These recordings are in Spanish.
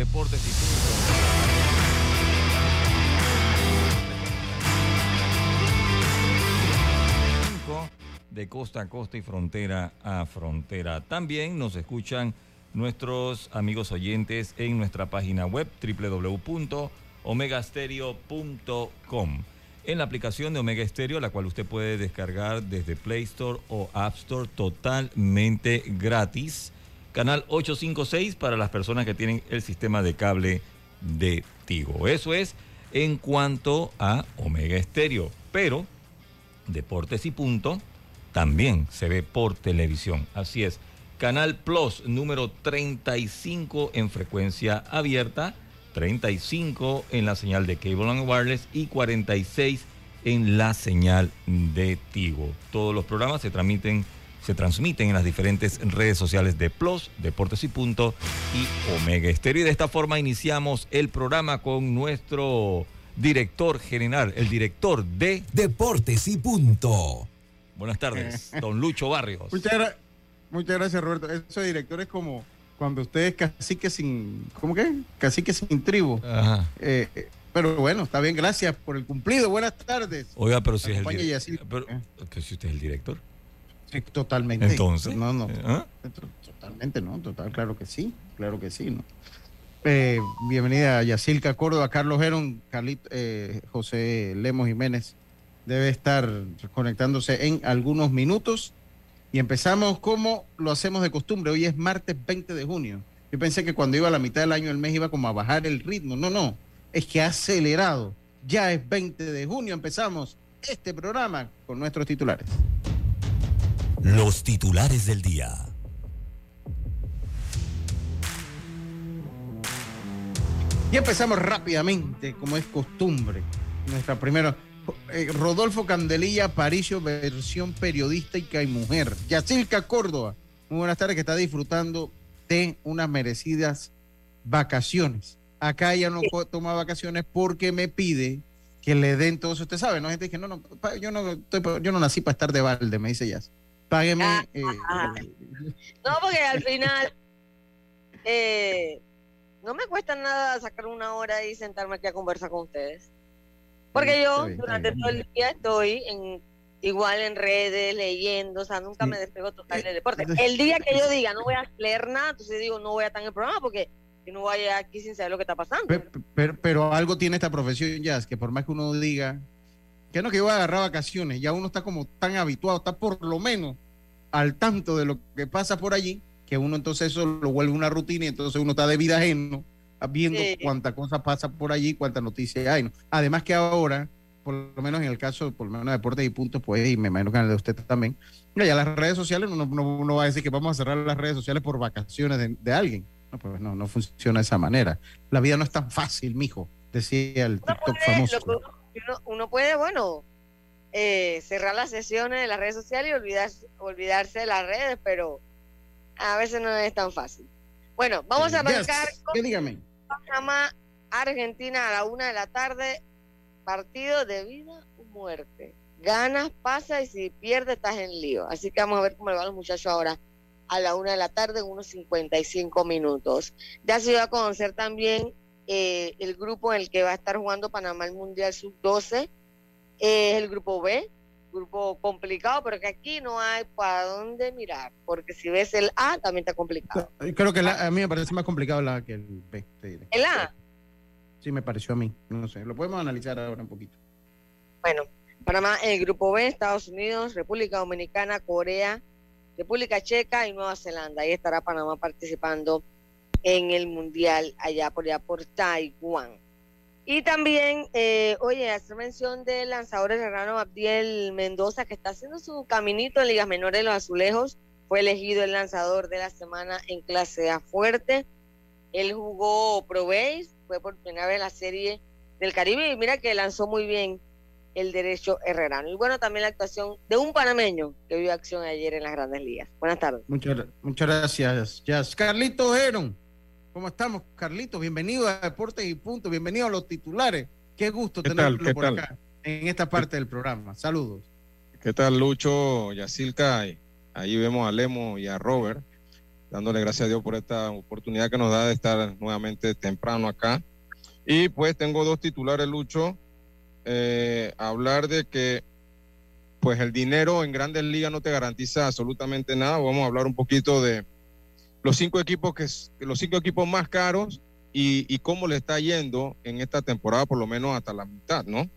Deportes y. De costa a costa y frontera a frontera. También nos escuchan nuestros amigos oyentes en nuestra página web www.omegastereo.com. En la aplicación de Omega Stereo, la cual usted puede descargar desde Play Store o App Store totalmente gratis canal 856 para las personas que tienen el sistema de cable de Tigo. Eso es en cuanto a Omega Estéreo. Pero Deportes y Punto también se ve por televisión. Así es. Canal Plus número 35 en frecuencia abierta, 35 en la señal de Cable and Wireless y 46 en la señal de Tigo. Todos los programas se transmiten se transmiten en las diferentes redes sociales de Plus, Deportes y Punto y Omega Estéreo. Y de esta forma iniciamos el programa con nuestro director general, el director de Deportes y Punto. Buenas tardes, don Lucho Barrios. Muchas, muchas gracias, Roberto. Eso de director es como cuando ustedes casi que sin, ¿cómo que? Casi que sin tribu. Ajá. Eh, pero bueno, está bien, gracias por el cumplido. Buenas tardes. Oiga, pero si es el. Pero, pero si usted es el director totalmente. Entonces. No, no. ¿Ah? Totalmente, ¿no? Total, claro que sí. Claro que sí, ¿no? Eh, bienvenida a Yacilca Córdoba, Carlos Heron, eh, José Lemos Jiménez. Debe estar conectándose en algunos minutos. Y empezamos como lo hacemos de costumbre. Hoy es martes 20 de junio. Yo pensé que cuando iba a la mitad del año el mes iba como a bajar el ritmo. No, no. Es que ha acelerado. Ya es 20 de junio. Empezamos este programa con nuestros titulares. Los titulares del día. Y empezamos rápidamente, como es costumbre. Nuestra primera. Eh, Rodolfo Candelilla Paricio, versión periodística y mujer. Yacilca Córdoba. Muy buenas tardes, que está disfrutando de unas merecidas vacaciones. Acá ella no toma vacaciones porque me pide que le den todo eso. Usted sabe, ¿no? Gente que no, no, yo no, yo no nací para estar de balde, me dice ya. Págueme. Ah, eh, no, porque al final eh, no me cuesta nada sacar una hora y sentarme aquí a conversar con ustedes. Porque yo durante todo el día estoy en igual en redes, leyendo, o sea, nunca me despego total del deporte. El día que yo diga no voy a leer nada, entonces digo no voy a estar en el programa porque no vaya aquí sin saber lo que está pasando. Pero, pero, algo tiene esta profesión, Jazz, que por más que uno diga que no que iba a agarrar vacaciones, ya uno está como tan habituado, está por lo menos al tanto de lo que pasa por allí, que uno entonces eso lo vuelve una rutina y entonces uno está de vida ajeno viendo cuánta cosa pasa por allí, cuántas noticias hay. ¿no? Además que ahora, por lo menos en el caso, por lo menos de deportes y puntos, pues, y me imagino que en el de usted también, ya las redes sociales, uno, no va a decir que vamos a cerrar las redes sociales por vacaciones de, alguien. No, pues no, no funciona de esa manera. La vida no es tan fácil, mijo, decía el TikTok famoso uno, puede, bueno, eh, cerrar las sesiones de las redes sociales y olvidarse, olvidarse de las redes, pero a veces no es tan fácil. Bueno, vamos a arrancar con Panamá, Argentina a la una de la tarde, partido de vida o muerte. Ganas, pasa y si pierde estás en lío. Así que vamos a ver cómo le van los muchachos ahora a la una de la tarde en unos 55 minutos. Ya se iba a conocer también eh, el grupo en el que va a estar jugando Panamá el Mundial Sub-12 es el grupo B, grupo complicado, pero que aquí no hay para dónde mirar, porque si ves el A también está complicado. Creo que a mí me parece más complicado la que el B. ¿El A? Sí, me pareció a mí, no sé, lo podemos analizar ahora un poquito. Bueno, Panamá, el grupo B, Estados Unidos, República Dominicana, Corea, República Checa y Nueva Zelanda. Ahí estará Panamá participando en el Mundial allá por allá por Taiwán. Y también, eh, oye, hacer mención del lanzador herrano Abdiel Mendoza, que está haciendo su caminito en ligas menores de los azulejos. Fue elegido el lanzador de la semana en clase A fuerte. Él jugó Pro Base, fue por primera vez la serie del Caribe y mira que lanzó muy bien el derecho herrerano. Y bueno, también la actuación de un panameño que vio acción ayer en las grandes ligas. Buenas tardes. Muchas, muchas gracias, Jazz. Carlito Heron, ¿cómo estamos, Carlito? Bienvenido a Deportes y Punto, bienvenido a los titulares. Qué gusto tenerlo por acá en esta parte del programa. Saludos. ¿Qué tal, Lucho, Yacilca? Ahí vemos a Lemo y a Robert, dándole gracias a Dios por esta oportunidad que nos da de estar nuevamente temprano acá. Y pues tengo dos titulares, Lucho eh, hablar de que pues el dinero en grandes ligas no te garantiza absolutamente nada. Vamos a hablar un poquito de los cinco equipos que los cinco equipos más caros y, cómo le está yendo en esta temporada, por lo menos hasta la mitad, ¿no?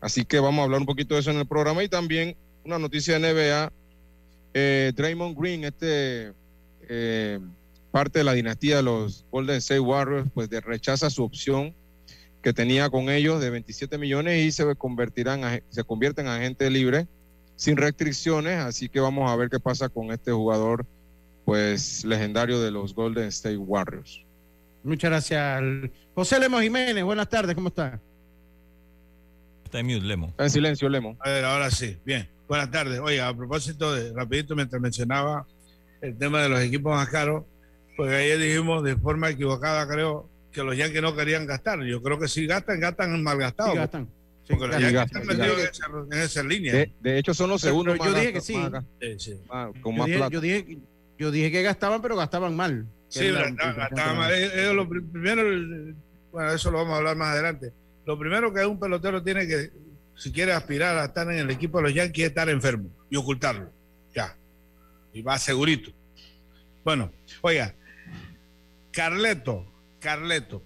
Así que vamos a hablar un poquito de eso en el programa y también una noticia de NBA. Eh, Draymond Green, este eh, parte de la dinastía de los Golden State Warriors, pues rechaza su opción que tenía con ellos de 27 millones y se convertirán se convierten en agente libre sin restricciones, así que vamos a ver qué pasa con este jugador pues legendario de los Golden State Warriors. Muchas gracias. José Lemo Jiménez, buenas tardes, ¿cómo está? Está en mute, Lemo. Está en silencio, Lemo. A ver, ahora sí, bien. Buenas tardes. Oiga, a propósito de, rapidito, mientras mencionaba el tema de los equipos más caros, pues ayer dijimos de forma equivocada, creo, que los Yankees no querían gastar. Yo creo que si gastan, gastan mal gastados. Sí, gastan. porque los Yankees están metidos en, esa, línea. De, hecho, son los segundos yo dije que sí. con más plata. Yo dije, yo dije que gastaban, pero gastaban mal. Sí, gastaban, mal. Ellos lo primero, bueno, eso lo vamos a hablar más adelante. Lo primero que un pelotero tiene que, si quiere aspirar a estar en el equipo de los Yankees, es estar enfermo y ocultarlo. Ya. Y va segurito. Bueno, oiga, Carleto, Carleto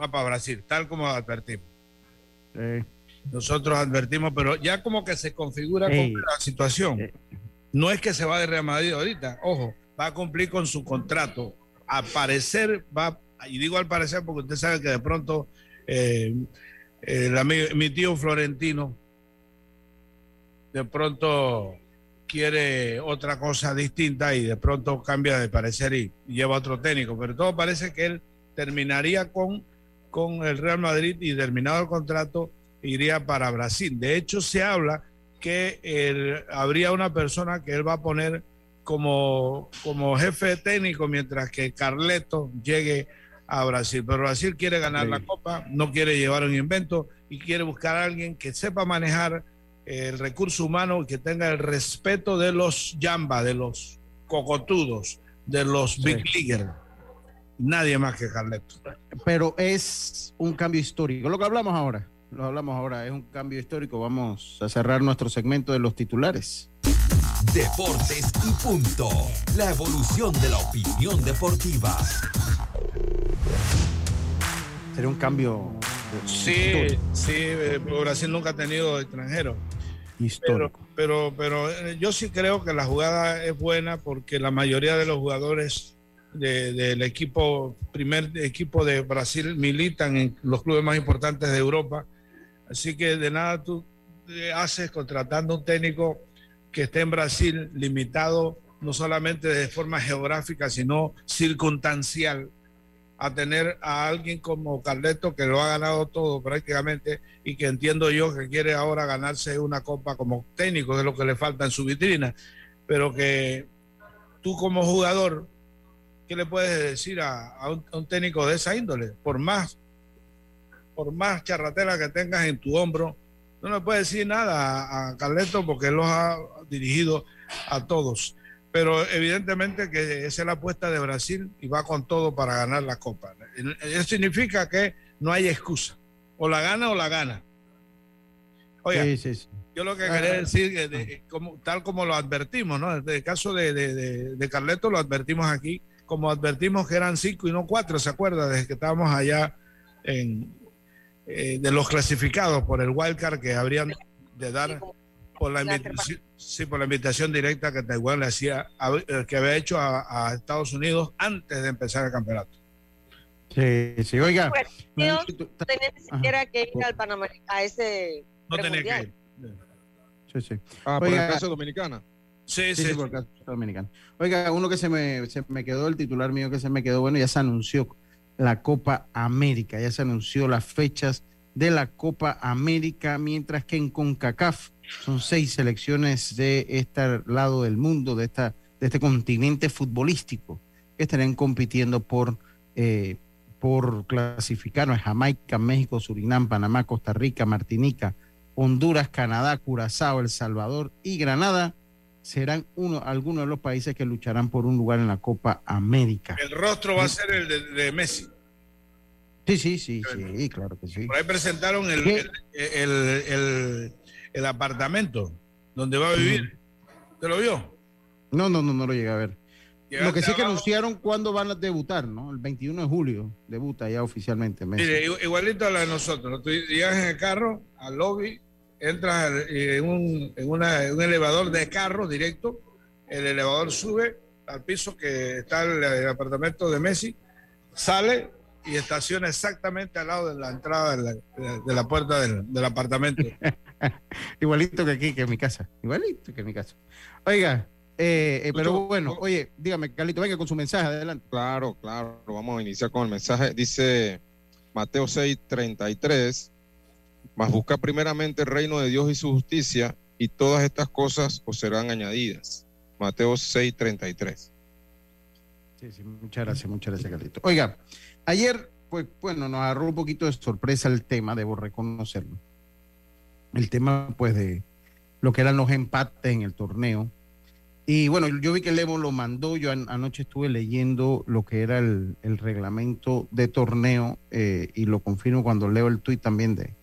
va para Brasil, tal como advertimos. Nosotros advertimos, pero ya como que se configura la situación. No es que se va de Real Madrid ahorita, ojo, va a cumplir con su contrato. Al parecer va, y digo al parecer porque usted sabe que de pronto eh, mi tío Florentino de pronto quiere otra cosa distinta y de pronto cambia de parecer y lleva otro técnico, pero todo parece que él terminaría con, con el Real Madrid y terminado el contrato iría para Brasil. De hecho, se habla que habría una persona que él va a poner como, como jefe técnico mientras que Carleto llegue a Brasil. Pero Brasil quiere ganar la Copa, no quiere llevar un invento y quiere buscar a alguien que sepa manejar el recurso humano y que tenga el respeto de los Yamba, de los cocotudos, de los Big Leaguers nadie más que Carleto. Pero es un cambio histórico. Lo que hablamos ahora, lo hablamos ahora, es un cambio histórico. Vamos a cerrar nuestro segmento de los titulares. Deportes y punto. La evolución de la opinión deportiva. Sería un cambio. Sí, sí, eh, Brasil nunca ha tenido extranjero. Histórico. pero, pero eh, yo sí creo que la jugada es buena porque la mayoría de los jugadores del equipo, primer equipo de Brasil militan en los clubes más importantes de Europa. Así que de nada tú haces contratando un técnico que esté en Brasil limitado no solamente de forma geográfica, sino circunstancial, a tener a alguien como Carleto que lo ha ganado todo prácticamente y que entiendo yo que quiere ahora ganarse una copa como técnico, de lo que le falta en su vitrina, pero que tú como jugador ¿qué le puedes decir a, un, técnico de esa índole? Por más, por más charratela que tengas en tu hombro, no le puedes decir nada a, Carleto porque él los ha dirigido a todos. Pero evidentemente que esa es la apuesta de Brasil y va con todo para ganar la Copa. Eso significa que no hay excusa. O la gana o la gana. Oye, yo lo que quería decir, que como, tal como lo advertimos, ¿no? En el caso de, de, de Carleto lo advertimos aquí, como advertimos que eran cinco y no cuatro, ¿se acuerda? Desde que estábamos allá en, eh, de los clasificados por el wildcard que habrían de dar por la invitación, sí, por la invitación directa que Taiwán le hacía, eh, que había hecho a, Estados Unidos antes de empezar el campeonato. Sí, sí, oiga. no tenía ni siquiera que ir al Panamá, a ese. No tenía que ir. Sí, sí. Ah, por el caso dominicana. Sí, sí, sí, por el caso dominicano. Oiga, uno que se me, se me quedó, el titular mío que se me quedó, bueno, ya se anunció la Copa América, ya se anunció las fechas de la Copa América, mientras que en CONCACAF son seis selecciones de este lado del mundo, de, esta, de este continente futbolístico, que estarían compitiendo por, eh, por clasificar. A Jamaica, México, Surinam, Panamá, Costa Rica, Martinica, Honduras, Canadá, Curazao, El Salvador y Granada serán uno, algunos de los países que lucharán por un lugar en la Copa América. El rostro va a ser el de, Messi. Sí, sí, sí, sí, claro que sí. Por ahí presentaron el, el, el, apartamento donde va a vivir. ¿Te lo vio? No, no, no, no lo llegué a ver. Lo que sí que anunciaron cuándo van a debutar, ¿no? El 21 de julio debuta ya oficialmente. Mire, igualito a la de nosotros. Tú llegas en el carro al lobby, entras en un, en una, un elevador de carro directo, el elevador sube al piso que está el, apartamento de Messi, sale y estaciona exactamente al lado de la entrada de la, de la puerta del, del apartamento. igualito que aquí, que en mi casa. Igualito que en mi casa. Oiga, eh, eh, pero bueno, oye, dígame, Carlito, venga con su mensaje, adelante. Claro, claro, vamos a iniciar con el mensaje. Dice Mateo 6, 33, más busca primeramente el reino de Dios y su justicia, y todas estas cosas os serán añadidas. Mateo 6, 33. Sí, sí, muchas gracias, muchas gracias, Carlito. Oiga, ayer, pues bueno, nos agarró un poquito de sorpresa el tema, debo reconocerlo. El tema, pues, de lo que eran los empates en el torneo y bueno, yo vi que Levo lo mandó, yo anoche estuve leyendo lo que era el, reglamento de torneo eh, y lo confirmo cuando leo el tuit también de,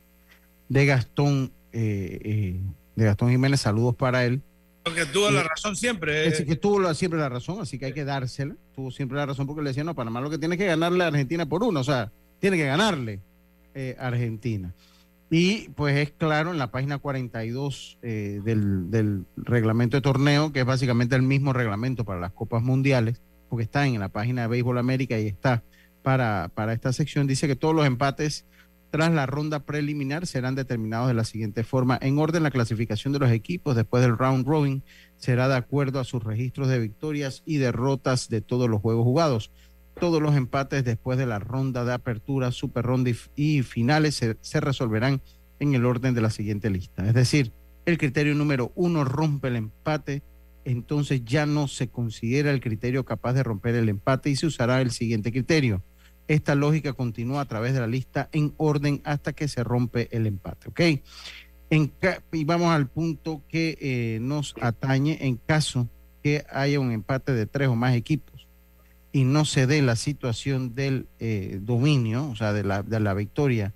de Gastón, eh, eh, de Gastón Jiménez, saludos para él. Porque tuvo la razón siempre. Es que tuvo siempre la razón, así que hay que dársela. Tuvo siempre la razón porque le decía, no, Panamá lo que tiene que ganarle a Argentina por uno, o sea, tiene que ganarle a Argentina. Y pues es claro en la página 42 eh, del, del, reglamento de torneo, que es básicamente el mismo reglamento para las Copas Mundiales, porque está en la página de Béisbol América y está para, para esta sección, dice que todos los empates tras la ronda preliminar serán determinados de la siguiente forma. En orden, la clasificación de los equipos después del round robin será de acuerdo a sus registros de victorias y derrotas de todos los juegos jugados todos los empates después de la ronda de apertura, super ronda y, finales se, resolverán en el orden de la siguiente lista. Es decir, el criterio número uno rompe el empate, entonces ya no se considera el criterio capaz de romper el empate y se usará el siguiente criterio. Esta lógica continúa a través de la lista en orden hasta que se rompe el empate. ¿Ok? y vamos al punto que eh, nos atañe en caso que haya un empate de tres o más equipos y no se dé la situación del eh, dominio, o sea, de la, de la victoria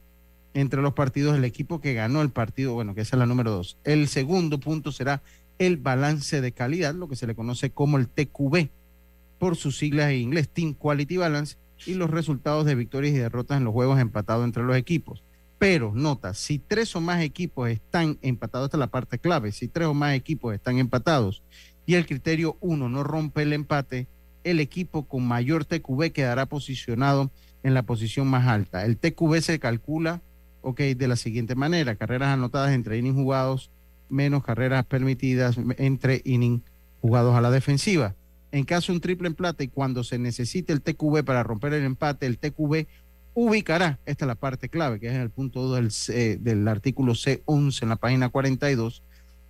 entre los partidos, el equipo que ganó el partido, bueno, que es la número dos. El segundo punto será el balance de calidad, lo que se le conoce como el TQB, por sus siglas en inglés, Team Quality Balance, y los resultados de victorias y derrotas en los juegos empatados entre los equipos. Pero nota, si tres o más equipos están empatados, esta es la parte clave, si tres o más equipos están empatados y el criterio uno no rompe el empate, el equipo con mayor TQB quedará posicionado en la posición más alta. El TQB se calcula, ok, de la siguiente manera, carreras anotadas entre innings jugados menos carreras permitidas entre innings jugados a la defensiva. En caso de un triple empate y cuando se necesite el TQB para romper el empate, el TQB ubicará, esta es la parte clave, que es en el punto 2 del, del artículo C11 en la página 42,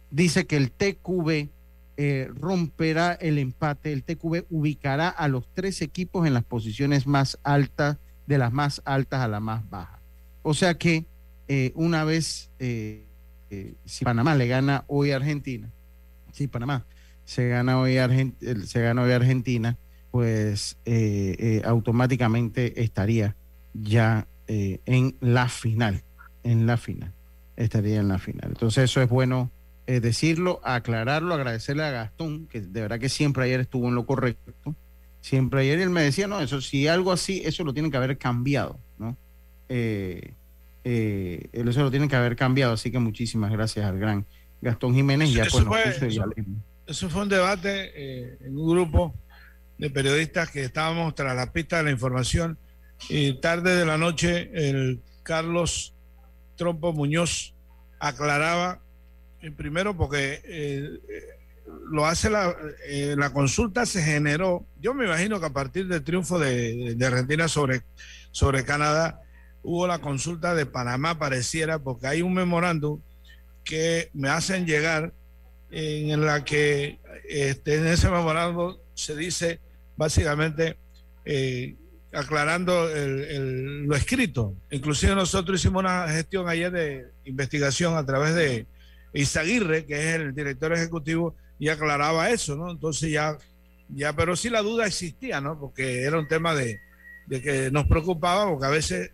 dice que el TQB eh, romperá el empate. El TQB ubicará a los tres equipos en las posiciones más altas, de las más altas a la más baja. O sea que eh, una vez, eh, si Panamá le gana hoy a Argentina, si Panamá se gana hoy a, se gana hoy Argentina, pues automáticamente estaría ya en la final, en la final, estaría en la final. Entonces eso es bueno eh, decirlo, aclararlo, agradecerle a Gastón, que de verdad que siempre ayer estuvo en lo correcto. Siempre ayer él me decía, no, eso si algo así, eso lo tienen que haber cambiado, ¿no? Eh, eh, eso lo tienen que haber cambiado, así que muchísimas gracias al gran Gastón Jiménez. Ya eso, fue, eso, fue un debate en un grupo de periodistas que estábamos tras la pista de la información y tarde de la noche el Carlos Trompo Muñoz aclaraba, eh, primero porque eh, lo hace la, la consulta se generó, yo me imagino que a partir del triunfo de, de Argentina sobre, sobre Canadá, hubo la consulta de Panamá, pareciera, porque hay un memorándum que me hacen llegar en la que este, en ese memorándum se dice básicamente eh, aclarando lo escrito. Inclusive nosotros hicimos una gestión ayer de investigación a través de Isaguirre, que es el director ejecutivo, y aclaraba eso, ¿no? Entonces ya, ya, pero sí la duda existía, ¿no? Porque era un tema de, de que nos preocupaba, porque a veces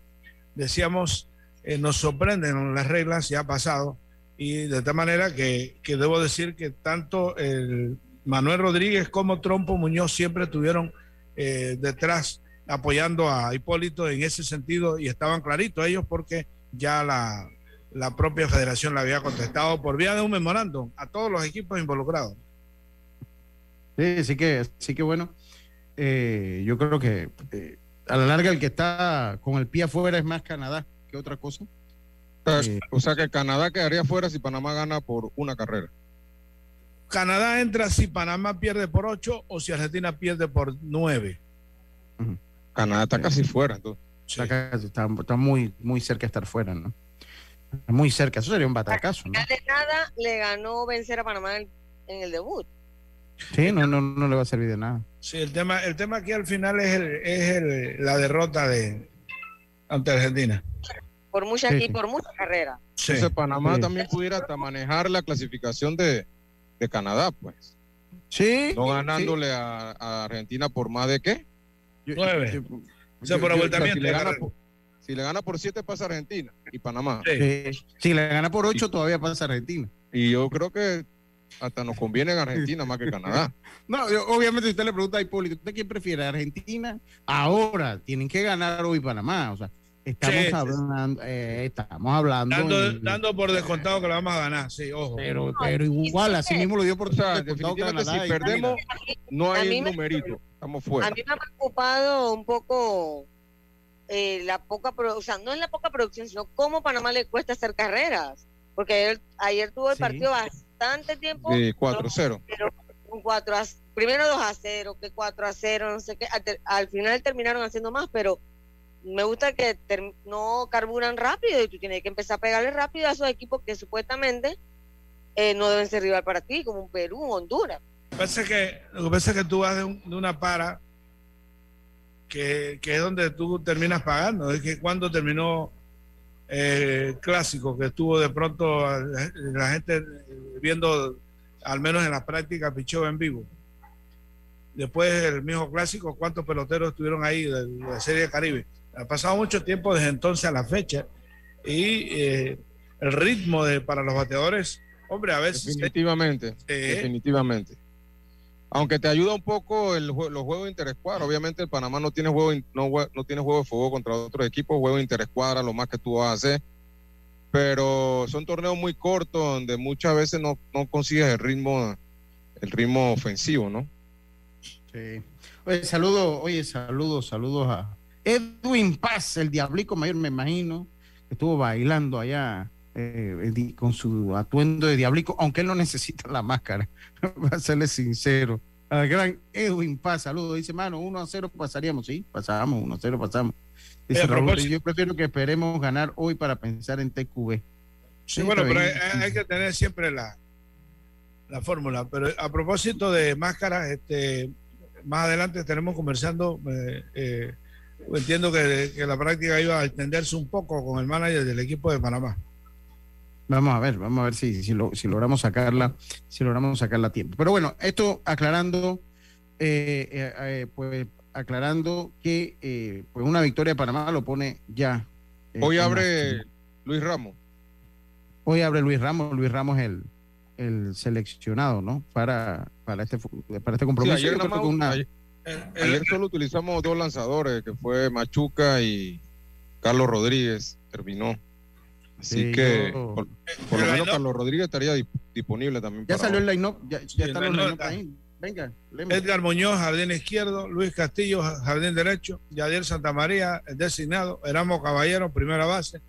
decíamos, eh, nos sorprenden las reglas, ya ha pasado, y de tal manera que, que debo decir que tanto el Manuel Rodríguez como Trompo Muñoz siempre estuvieron eh, detrás apoyando a Hipólito en ese sentido y estaban claritos ellos porque ya la, la propia federación le había contestado por vía de un memorándum a todos los equipos involucrados. Sí, sí que, sí que bueno. Eh, yo creo que a la larga el que está con el pie afuera es más Canadá que otra cosa. Eh, o sea que Canadá quedaría fuera si Panamá gana por una carrera. Canadá entra si Panamá pierde por ocho o si Argentina pierde por nueve. Canadá está casi fuera. Entonces. Está, está, muy, muy cerca de estar fuera, ¿no? Muy cerca, eso sería un batacazo, ¿no? De nada le ganó vencer a Panamá en, el debut. Sí, no, no, no le va a servir de nada. Sí, el tema, el tema aquí al final es, el, es el, la derrota de ante Argentina. Por muchas y por muchas carreras. Sí. Entonces Panamá también pudiera hasta manejar la clasificación de, de Canadá, pues. Sí. No ganándole a, a, Argentina por más de qué? Nueve. o sea, por abultamiento. Si le, gana por, si le gana por siete pasa Argentina y Panamá. Sí. Si le gana por ocho todavía pasa Argentina. Y yo creo que hasta nos conviene en Argentina más que Canadá. No, yo, obviamente si usted le pregunta a Hipólito, ¿usted quién prefiere? Argentina. Ahora tienen que ganar hoy Panamá. O sea, estamos sí, hablando, eh, estamos hablando. Dando, en, dando, por descontado que lo vamos a ganar, sí, ojo. Pero, pero igual, así mismo lo dio por o sea, definitivamente si perdemos, no hay un numerito. Estamos fuera. A mí me ha preocupado un poco eh, la poca, o sea, no es la poca producción, sino cómo Panamá le cuesta hacer carreras. Porque ayer, ayer tuvo el sí. partido bastante tiempo. Sí, 4-0. Un 4 a, primero 2 a 0, que 4 a 0, no sé qué. Al, al, final terminaron haciendo más, pero me gusta que no carburan rápido y tú tienes que empezar a pegarle rápido a esos equipos que supuestamente eh, no deben ser rival para ti, como un Perú, un Honduras. Lo que lo que, pasa es que tú vas de, un, de una para que, que, es donde tú terminas pagando. Es que cuando terminó eh, clásico, que estuvo de pronto la, gente viendo, al menos en la práctica, pichó en vivo. Después el mismo clásico, ¿cuántos peloteros estuvieron ahí de, Serie Caribe? Ha pasado mucho tiempo desde entonces a la fecha y eh, el ritmo de, para los bateadores, hombre, a veces... Definitivamente, eh, definitivamente. Aunque te ayuda un poco el, los juegos interescuadra, obviamente el Panamá no tiene juego no, no tiene juego de fuego contra otros equipos, juego interescuadra, lo más que tú vas a hacer, pero son torneos muy cortos donde muchas veces no, no consigues el ritmo, el ritmo ofensivo, ¿no? Sí. Oye, saludo, oye, saludos, saludos a Edwin Paz, el diablico mayor, me imagino, que estuvo bailando allá eh, con su atuendo de diablico, aunque él no necesita la máscara, para serle sincero. Al gran Edwin Paz, saludos, dice, mano, 1 a 0 pasaríamos, sí, pasábamos, 1 a 0 pasamos. Dice, Raúl, yo prefiero que esperemos ganar hoy para pensar en TQB. Sí, sí bueno, pero hay, hay, que tener siempre la, la fórmula. Pero a propósito de máscaras, este, más adelante estaremos conversando. Eh, eh, entiendo que, que, la práctica iba a extenderse un poco con el manager del equipo de Panamá. Vamos a ver, vamos a ver si, si, lo, si logramos sacarla, si logramos sacarla a tiempo. Pero bueno, esto aclarando, eh, eh, pues aclarando que pues una victoria de Panamá lo pone ya. Hoy abre Luis Ramos. Hoy abre Luis Ramos, Luis Ramos el, el seleccionado, ¿no? Para, para, este, para este compromiso. Sí, ayer, más, una... ayer, ayer, solo utilizamos dos lanzadores, que fue Machuca y Carlos Rodríguez, terminó. Así sí, que yo... por, por, lo menos Carlos Rodríguez estaría disponible también. Ya salió el line-up, ya, ya sí, están los line-up ahí. venga. Edgar Muñoz, jardín izquierdo, Luis Castillo, jardín derecho, Yadier Santamaría, designado, Eramo Caballero, primera base,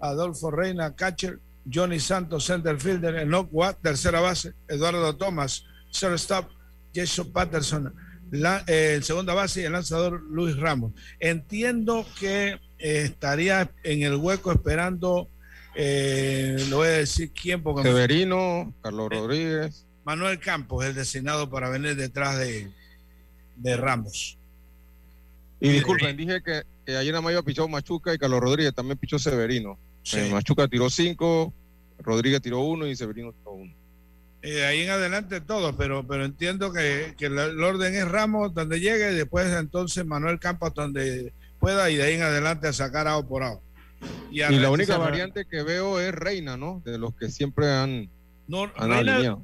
Adolfo Reina, catcher, Johnny Santos, center fielder, Enoch Watt, tercera base, Eduardo Thomas, shortstop, Jason Patterson, la, eh, segunda base y el lanzador Luis Ramos. Entiendo que eh, estaría en el hueco esperando, eh, lo voy a decir quién, porque... Severino, Carlos Rodríguez. Manuel Campos, el designado para venir detrás de, de Ramos. Y disculpen, dije que, ayer nada más había pichado Machuca y Carlos Rodríguez también pichó Severino. Machuca tiró cinco, Rodríguez tiró uno y Severino tiró uno. Eh, ahí en adelante todo, pero, pero entiendo que, el, orden es Ramos donde llegue y después entonces Manuel Campos donde pueda y de ahí en adelante a sacar a por A. Y, la única variante que veo es Reina, ¿no? De los que siempre han, no, Reina,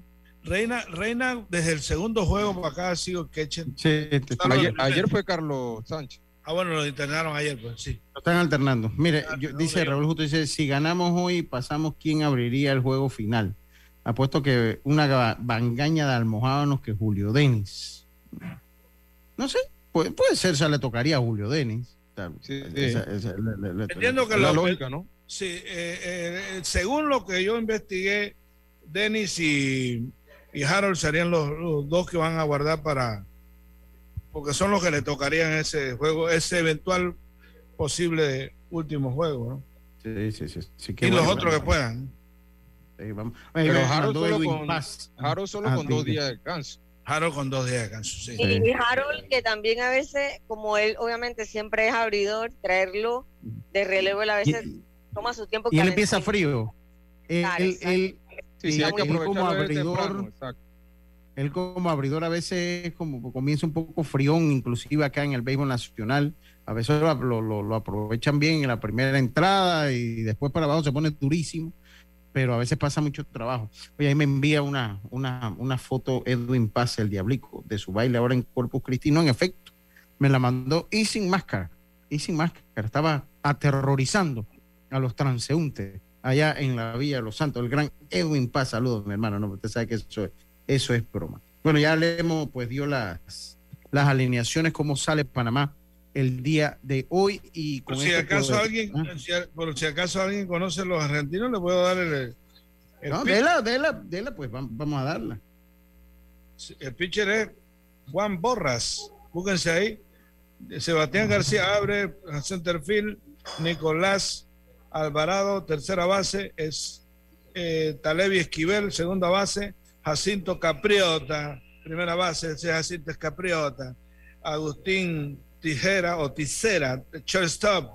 Reina, Reina, desde el segundo juego para acá ha sido catcher. Sí, ayer, fue Carlos Sánchez. Ah, bueno, lo internaron ayer, pues sí. Lo están alternando. Mire, ah, dice Raúl Justo, dice, si ganamos hoy, pasamos, ¿quién abriría el juego final? Apuesto que una bangaña de almohábanos que Julio Denis. No sé, puede, puede ser, ya le tocaría a Julio Denis. Entiendo que la lógica, ¿no? Sí, eh, eh, según lo que yo investigué, Denis y, Harold serían los, dos que van a guardar para, porque son los que le tocarían ese juego, ese eventual posible último juego, ¿no? Sí, sí, sí. y los otros que puedan. Pero Harold solo, con, dos días de descanso. Harold con dos días de descanso, sí. Y Harold, que también a veces, como él obviamente siempre es abridor, traerlo de relevo, él a veces toma su tiempo. Y él empieza frío. Él, como abridor, él como abridor a veces como comienza un poco frión, inclusive acá en el béisbol nacional. A veces lo, lo aprovechan bien en la primera entrada y después para abajo se pone durísimo pero a veces pasa mucho trabajo. Oye, ahí me envía una, una, una foto Edwin Paz, el diablico, de su baile ahora en Corpus Christi. No, en efecto, me la mandó y sin máscara, y sin máscara. Estaba aterrorizando a los transeúntes allá en la Villa de los Santos. El gran Edwin Paz, saludos, mi hermano, no, usted sabe que eso es, eso es broma. Bueno, ya le hemos, pues dio las, las alineaciones, cómo sale Panamá el día de hoy y con por si acaso alguien si, por si acaso alguien conoce a los argentinos le puedo dar el, no, déla, déla, déla, pues vamos a darla. El pitcher es Juan Borras. Búsquense ahí. Sebastián García abre centerfield Nicolás Alvarado tercera base es eh, Talevi Esquivel segunda base. Jacinto Capriota primera base ese Jacinto es Capriota. Agustín Tijera o Tisera, shortstop,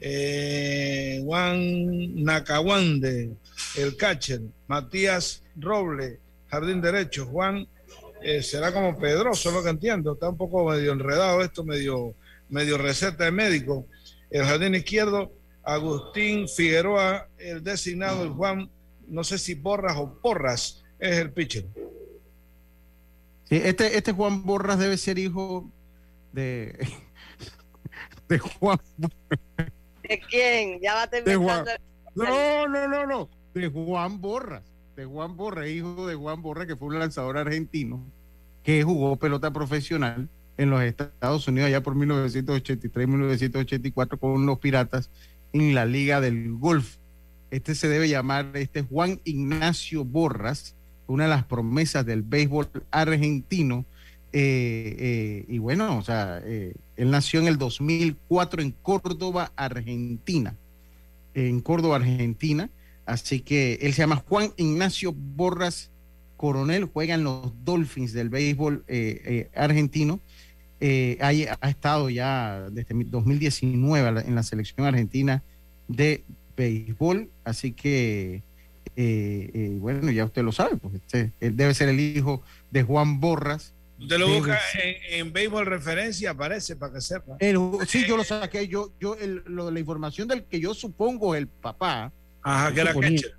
eh, Juan Nakawande, el catcher, Matías Roble, jardín derecho, Juan eh, será como Pedroso, lo que entiendo, está un poco medio enredado esto, medio, medio receta de médico. El jardín izquierdo, Agustín Figueroa, el designado, el Juan, no sé si Borras o Porras, es el pitcher. Sí, este, este Juan Borras debe ser hijo de, de Juan. ¿De quién? Ya va a terminar. No, no, no, no. De Juan Borras. De Juan Borras, hijo de Juan Borras, que fue un lanzador argentino que jugó pelota profesional en los Estados Unidos allá por 1983-1984 con los Piratas en la Liga del Golf. Este se debe llamar, este Juan Ignacio Borras, una de las promesas del béisbol argentino eh, eh, y bueno, o sea, eh, él nació en el 2004 en Córdoba, Argentina. En Córdoba, Argentina. Así que él se llama Juan Ignacio Borras Coronel, juega en los Dolphins del béisbol argentino. Ha, ha, estado ya desde 2019 en la selección argentina de béisbol. Así que, bueno, ya usted lo sabe, pues este, él debe ser el hijo de Juan Borras Usted lo busca en, béisbol referencia, aparece para que sepa. sí, yo lo saqué. Yo, yo lo, la información del que yo supongo el papá. Ajá, que era catcher.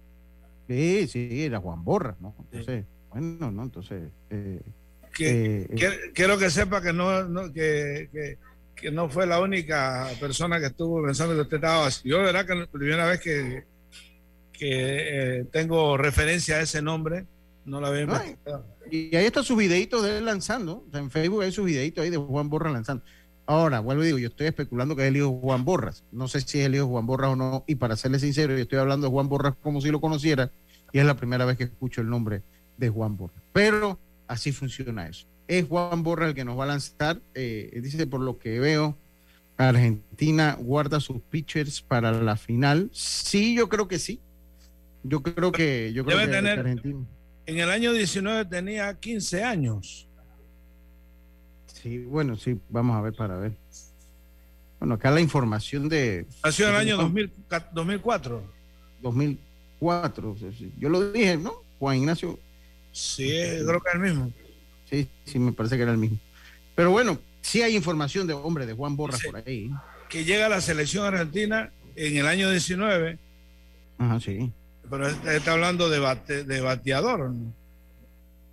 Sí, sí, era Juan Borra, ¿no? Entonces, bueno, ¿no? Entonces. Eh, eh, quiero que sepa que no, no que, que, no fue la única persona que estuvo pensando que usted estaba así. Yo, verdad, que la primera vez que, que eh, tengo referencia a ese nombre No la veo. y, ahí está su videito de él lanzando. en Facebook hay su videito ahí de Juan Borras lanzando. Ahora, vuelvo y digo, yo estoy especulando que es el hijo de Juan Borras. No sé si es el hijo de Juan Borras o no. Y para serle sincero, yo estoy hablando de Juan Borras como si lo conociera. Y es la primera vez que escucho el nombre de Juan Borras. Pero así funciona eso. Es Juan Borras el que nos va a lanzar. Eh, dice, por lo que veo, Argentina guarda sus pitchers para la final. Sí, yo creo que sí. Yo creo que, yo creo Debe tener, Argentina. En el año 19 tenía 15 años. Sí, bueno, sí, vamos a ver para ver. Bueno, acá la información de... Nació en el año 2004. 2004, yo lo dije, ¿no? Juan Ignacio. Sí, creo que es el mismo. Sí, sí, me parece que era el mismo. Pero bueno, sí hay información de, hombre, de Juan Borra por ahí. Que llega a la selección argentina en el año 19. Ajá, sí. Pero está hablando de, de bateador. ¿no?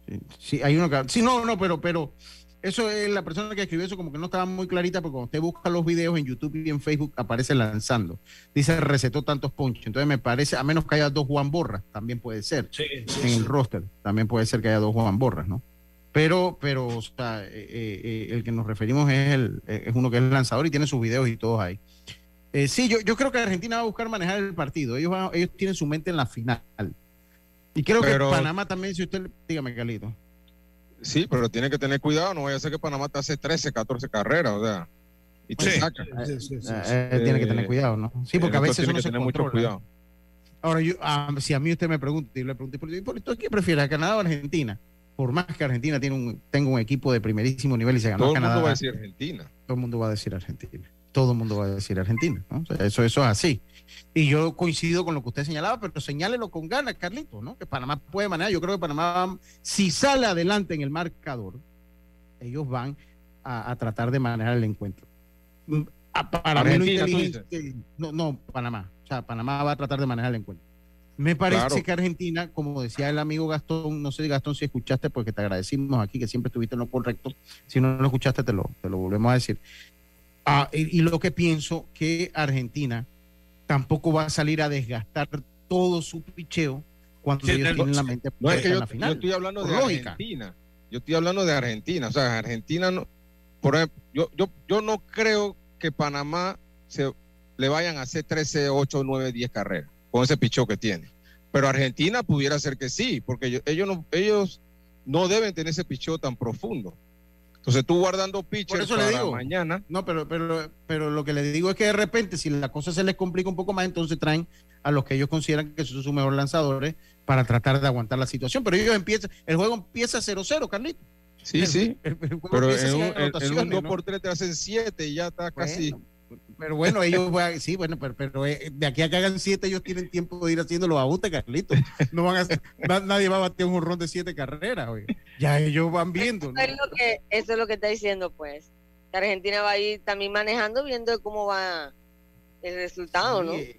Sí, sí, hay uno que... Sí, no, no, pero, pero eso es la persona que escribió eso como que no estaba muy clarita, porque cuando usted busca los videos en YouTube y en Facebook aparece lanzando. Dice recetó tantos ponchos. Entonces me parece, a menos que haya dos Juan Borras, también puede ser. Sí, en el roster, también puede ser que haya dos Juan Borras, ¿no? Pero, pero, o sea, eh, eh, eh, el que nos referimos es, el, es uno que es lanzador y tiene sus videos y todos ahí. Sí, yo, yo creo que Argentina va a buscar manejar el partido. Ellos, ellos tienen su mente en la final. Y creo que Panamá también, si usted, dígame, Calito. Sí, pero tiene que tener cuidado, no vaya a ser que Panamá te hace 13, 14 carreras, o sea, y te saca. Eh, eh, tiene que tener cuidado, ¿no? Sí, porque a veces uno se tener mucho cuidado. Ahora, yo, ah, si a mí usted me pregunta, y le pregunté, ¿por qué prefiere a Canadá o Argentina? Por más que Argentina tiene un, tenga un equipo de primerísimo nivel y se ganó Todo Canadá. Todo el mundo va a decir Argentina. Todo el mundo va a decir Argentina. Todo el mundo va a decir Argentina. ¿no? eso, eso es así. Y yo coincido con lo que usted señalaba, pero señálelo con ganas, Carlito, ¿no? Que Panamá puede manejar. Yo creo que Panamá, si sale adelante en el marcador, ellos van a, tratar de manejar el encuentro. Mm, para no, no, Panamá. O sea, Panamá va a tratar de manejar el encuentro. Me parece que Argentina, como decía el amigo Gastón, no sé Gastón si escuchaste, porque te agradecimos aquí que siempre estuviste en lo correcto. Si no lo escuchaste, te lo, te lo volvemos a decir. Ah, y, y, lo que pienso que Argentina tampoco va a salir a desgastar todo su picheo cuando ellos tienen la mente no es que yo, final. yo estoy hablando de Argentina. Yo estoy hablando de Argentina. O sea Argentina no por ejemplo yo yo yo no creo que Panamá se le vayan a hacer 13 8 9 10 carreras con ese picheo que tiene. Pero Argentina pudiera ser que sí porque ellos, no ellos no deben tener ese picheo tan profundo entonces tú guardando pitchers para digo, mañana. No, pero, pero, pero lo que le digo es que de repente, si la cosa se les complica un poco más, entonces traen a los que ellos consideran que son sus mejores lanzadores para tratar de aguantar la situación. Pero ellos empiezan, el juego empieza 0-0, Carlito. Sí, sí. pero en un, 2 por 3 te hacen 7 y ya está casi. Pero bueno, ellos, sí, bueno, pero, pero, eh, de aquí a que hagan siete, ellos tienen tiempo de ir haciendo los ajustes, Carlitos. No van a, nadie va a bater un ron de siete carreras, Ya ellos van viendo. Eso, es lo que, eso es lo que está diciendo, pues. Que Argentina va a ir también manejando, viendo cómo va el resultado, ¿no? Eh,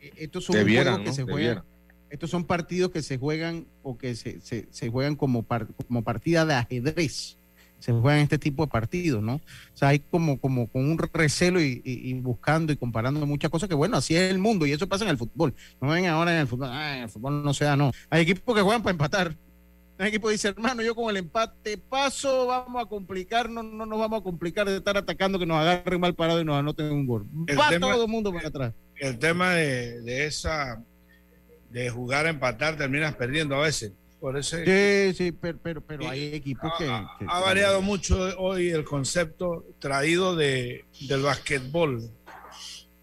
eh, estos son juegos que se juegan. Estos son partidos que se juegan o que se, se, se juegan como, como partida de ajedrez se juegan este tipo de partidos, ¿no? O sea, hay como, como con un recelo y, buscando y comparando muchas cosas que, bueno, así es el mundo y eso pasa en el fútbol. No ven ahora en el fútbol, ah, en el fútbol no se da, no. Hay equipos que juegan para empatar. Hay equipo que dice, hermano, yo con el empate paso, vamos a complicarnos, no nos vamos a complicar de estar atacando que nos agarren mal parado y nos anoten un gol. Va todo el mundo para atrás. El tema de, de esa, de jugar a empatar, terminas perdiendo a veces sí, sí, pero, pero, hay equipos que, Ha variado mucho hoy el concepto traído de, del basquetbol.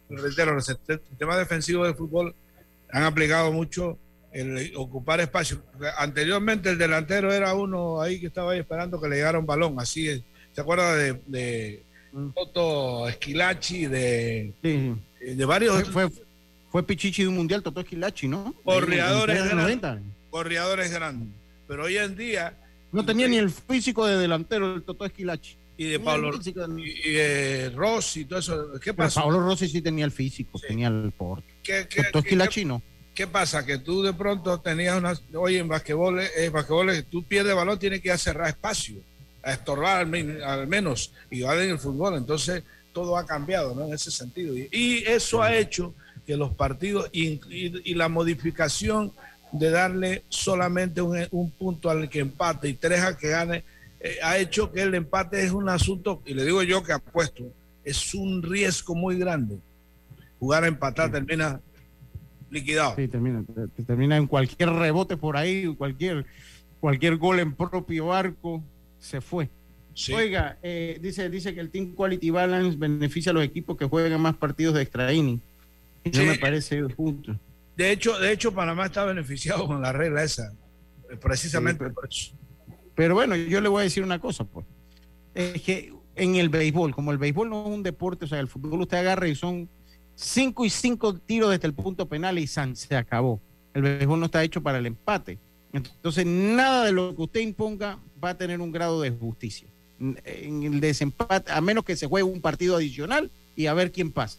Reitero, el sistema defensivo del fútbol han aplicado mucho el ocupar espacio. Anteriormente el delantero era uno ahí que estaba ahí esperando que le llegara un balón. Así es. ¿Se acuerda de, de mm. Toto Esquilachi? De, de varios. Fue, fue, Pichichi de un mundial, Toto Esquilachi, ¿no? Corredores de 90 corredores grandes. Pero hoy en día. No tenía ni el físico de delantero el Toto Esquilachi. Y de Pablo y, Rossi y todo eso. ¿Qué pasa? Pablo Rossi sí tenía el físico, tenía el porte. ¿Qué, Toto Esquilachi no. ¿Qué pasa? Que tú de pronto tenías una. Hoy en basquetbol, eh, basquetbol tú pierdes balón, tienes que ir a cerrar espacio, a estorbar al, menos, igual en el fútbol. Entonces, todo ha cambiado, ¿no? En ese sentido. Y, eso ha hecho que los partidos y, y la modificación de darle solamente un, punto al que empate y tres al que gane, eh, ha hecho que el empate es un asunto, y le digo yo que apuesto, es un riesgo muy grande. Jugar a empatar termina liquidado. Sí, termina, termina en cualquier rebote por ahí, cualquier, cualquier gol en propio arco, se fue. Oiga, eh, dice, dice que el Team Quality Balance beneficia a los equipos que juegan más partidos de extra inning. Eso me parece justo. De hecho, de hecho, Panamá está beneficiado con la regla esa, precisamente por eso. Pero bueno, yo le voy a decir una cosa, pues. Es que en el béisbol, como el béisbol no es un deporte, o sea, el fútbol usted agarra y son cinco y cinco tiros desde el punto penal y se acabó. El béisbol no está hecho para el empate. Entonces, nada de lo que usted imponga va a tener un grado de justicia. En el desempate, a menos que se juegue un partido adicional y a ver quién pasa.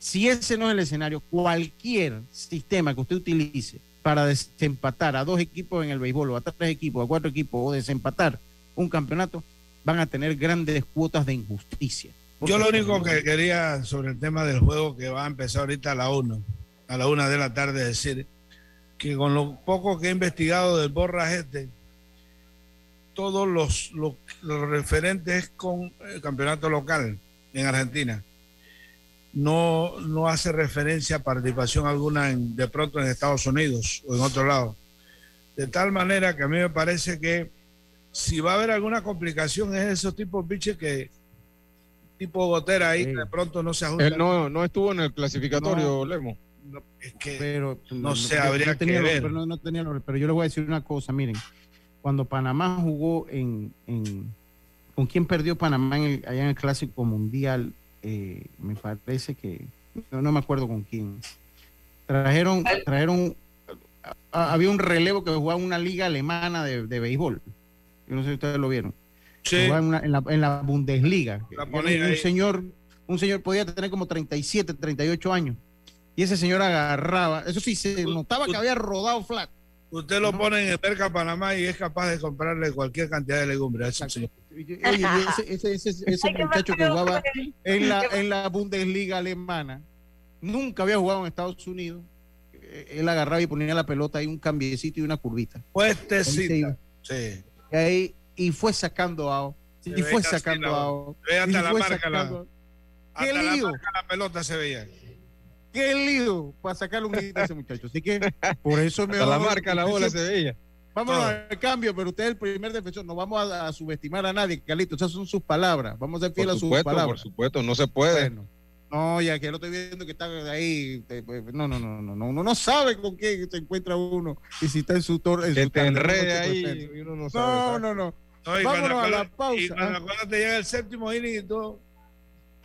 Si ese no es el escenario, cualquier sistema que usted utilice para desempatar a dos equipos en el béisbol, o a tres equipos, a cuatro equipos, o desempatar un campeonato, van a tener grandes cuotas de injusticia. Yo lo único que quería sobre el tema del juego que va a empezar ahorita a la 1, a la una de la tarde, decir que con lo poco que he investigado del Borra este, todos los, los, referentes con el campeonato local en Argentina no, no hace referencia a participación alguna en, de pronto en Estados Unidos o en otro lado. De tal manera que a mí me parece que si va a haber alguna complicación es esos tipos biches que tipo gotera ahí de pronto no se ajusta. Él no, no estuvo en el clasificatorio, Lemo. es que pero, no, sé, habría que ver. Pero, no, tenía, pero yo le voy a decir una cosa, miren, cuando Panamá jugó en, en ¿con quién perdió Panamá allá en el Clásico Mundial? Eh, me parece que, no, me acuerdo con quién. Trajeron, trajeron, había un relevo que jugaba una liga alemana de, de béisbol. Yo no sé si ustedes lo vieron en, la, Bundesliga. un señor, un señor podía tener como 37, 38 años. Y ese señor agarraba, eso sí, se notaba que había rodado flat. Usted lo pone en el Merca Panamá y es capaz de comprarle cualquier cantidad de legumbres Oye, ese, ese, ese, muchacho que jugaba en la, en la Bundesliga alemana, nunca había jugado en Estados Unidos. Él agarraba y ponía la pelota ahí un cambiecito y una curvita. Pues Sí. Y ahí y fue sacando a y fue sacando a Ve hasta la marca la, ¿Qué lío? La, pelota se veía. Qué lío para sacarle un grito a ese muchacho. Así que por eso me la marca la bola se veía. Vamos al cambio, pero usted es el primer defensor. No vamos a, subestimar a nadie, Carlito. Esas son sus palabras. Vamos a ser fieles a sus palabras. Por supuesto, no se puede. no, ya que lo estoy viendo que está ahí. Pues, no, no, no, no, no. Uno no sabe con qué se encuentra uno y si está en su torre. Que te enrede ahí y uno no sabe. No, no, no. Vámonos a la pausa. Y cuando, te llega el séptimo inning y todo.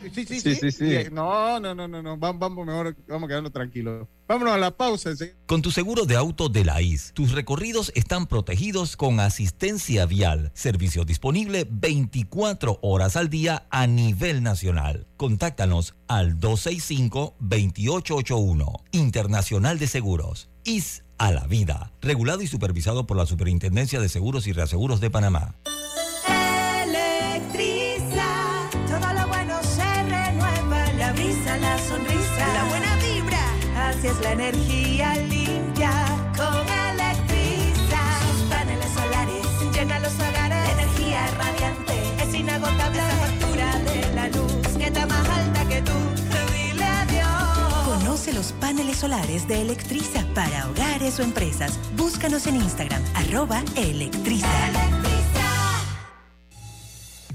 Sí, sí, sí. sí, sí, No, no, no, no, no. Vamos, vamos mejor, vamos a quedarnos tranquilos. Vámonos a la pausa. Con tu seguro de auto de la IS, tus recorridos están protegidos con asistencia vial. Servicio disponible 24 horas al día a nivel nacional. Contáctanos al 265-2881. Internacional de Seguros. IS a la vida. Regulado y supervisado por la Superintendencia de Seguros y Reaseguros de Panamá. La energía limpia con Electriza. Sus paneles solares llenan los hogares, energía radiante, es inagotable esa factura de la luz que está más alta que tú los paneles solares de Electriza para hogares o empresas. Búscanos en Instagram, arroba Electriza.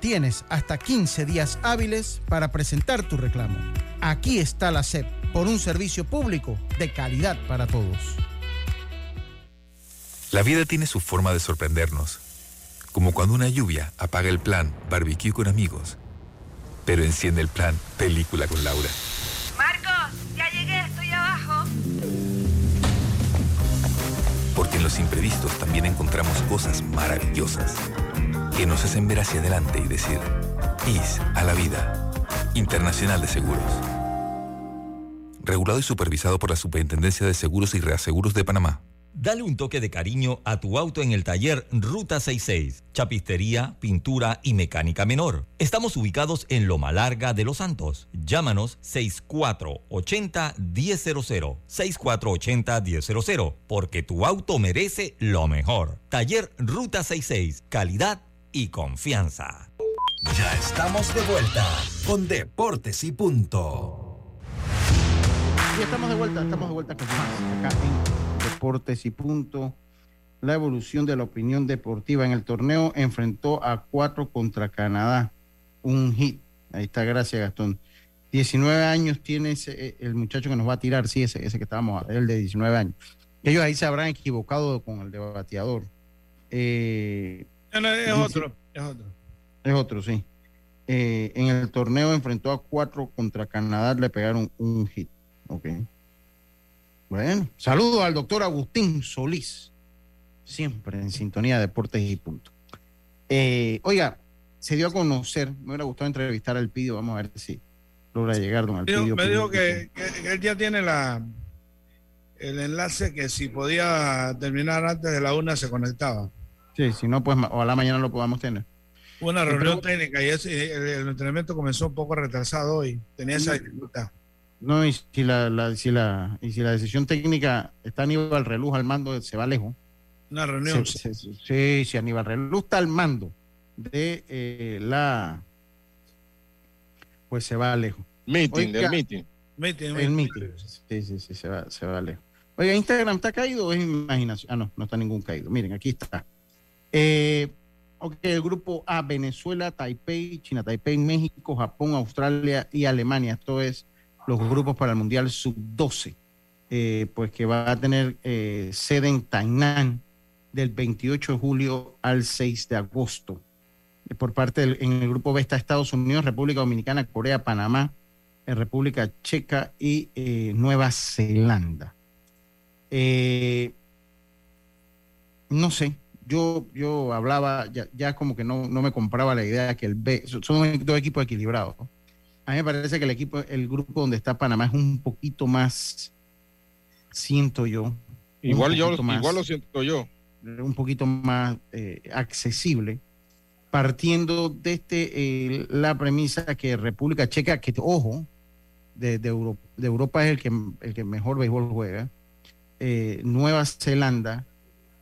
Tienes hasta 15 días hábiles para presentar tu reclamo. Aquí está la SEP por un servicio público de calidad para todos. La vida tiene su forma de sorprendernos, como cuando una lluvia apaga el plan barbecue con amigos, pero enciende el plan película con Laura. Marcos, ya llegué, estoy abajo. Porque en los imprevistos también encontramos cosas maravillosas que nos hacen ver hacia adelante y decir, IS a la vida. Internacional de Seguros. Regulado y supervisado por la Superintendencia de Seguros y Reaseguros de Panamá. Dale un toque de cariño a tu auto en el taller Ruta 66, chapistería, pintura y mecánica menor. Estamos ubicados en Loma Larga de Los Santos. Llámanos 6480-1000, 6480-1000, porque tu auto merece lo mejor. Taller Ruta 66, calidad y confianza. Ya estamos de vuelta con Deportes y Punto. Y estamos de vuelta, estamos de vuelta con más acá en Deportes y Punto. La evolución de la opinión deportiva en el torneo enfrentó a cuatro contra Canadá. Un hit. Ahí está, gracias Gastón. 19 años tiene ese, eh, el muchacho que nos va a tirar, sí, ese, ese que estábamos, el de 19 años. Ellos ahí se habrán equivocado con el de bateador. Eh, No, no, es otro, es otro. es otro, sí. Eh, en el torneo enfrentó a cuatro contra Canadá, le pegaron un hit. Ok. Bueno, saludo al doctor Agustín Solís, siempre en sintonía de Deportes y Punto. Eh, oiga, se dio a conocer, me hubiera gustado entrevistar al Pidio, vamos a ver si logra llegar, don Alpidio. me dijo que, que- que él ya tiene la el enlace que si podía terminar antes de la una se conectaba. Sí, si no, pues ojalá mañana lo podamos tener. Hubo una reunión técnica y ese- el, el entrenamiento comenzó un poco retrasado hoy. Tenía esa dificultad. No, y si la, la- si la, y si la decisión técnica está Aníbal Reluz al mando, se va lejos. Una reunión. Sí, sí, sí, sí, Aníbal Reluz está al mando de eh, la. Pues se va lejos. Meeting, Oiga, del meeting. Meeting, El meeting. meeting. Sí, sí, sí, se va, se va lejos. Oiga, Instagram está caído o es imaginación. Ah, no, no está ningún caído. Miren, aquí está. Eh, ok, el grupo A, Venezuela, Taipei, China, Taipei, México, Japón, Australia y Alemania. Esto es los grupos para el Mundial Sub-12. eh, pues que va a tener eh, sede en Tainan del 28 de julio al 6 de agosto. Por parte del, en el grupo B está Estados Unidos, República Dominicana, Corea, Panamá, República Checa y Nueva Zelanda. No sé, yo, yo hablaba, ya, ya como que no, no me compraba la idea que el B, son dos equipos equilibrados. A mí me parece que el equipo, el grupo donde está Panamá es un poquito más, siento yo, Igual yo, más, igual lo siento yo. un poquito más eh, accesible, partiendo desde este, la premisa que República Checa, que ojo, de, de, Euro- de Europa es el que, el que mejor béisbol juega, eh, Nueva Zelanda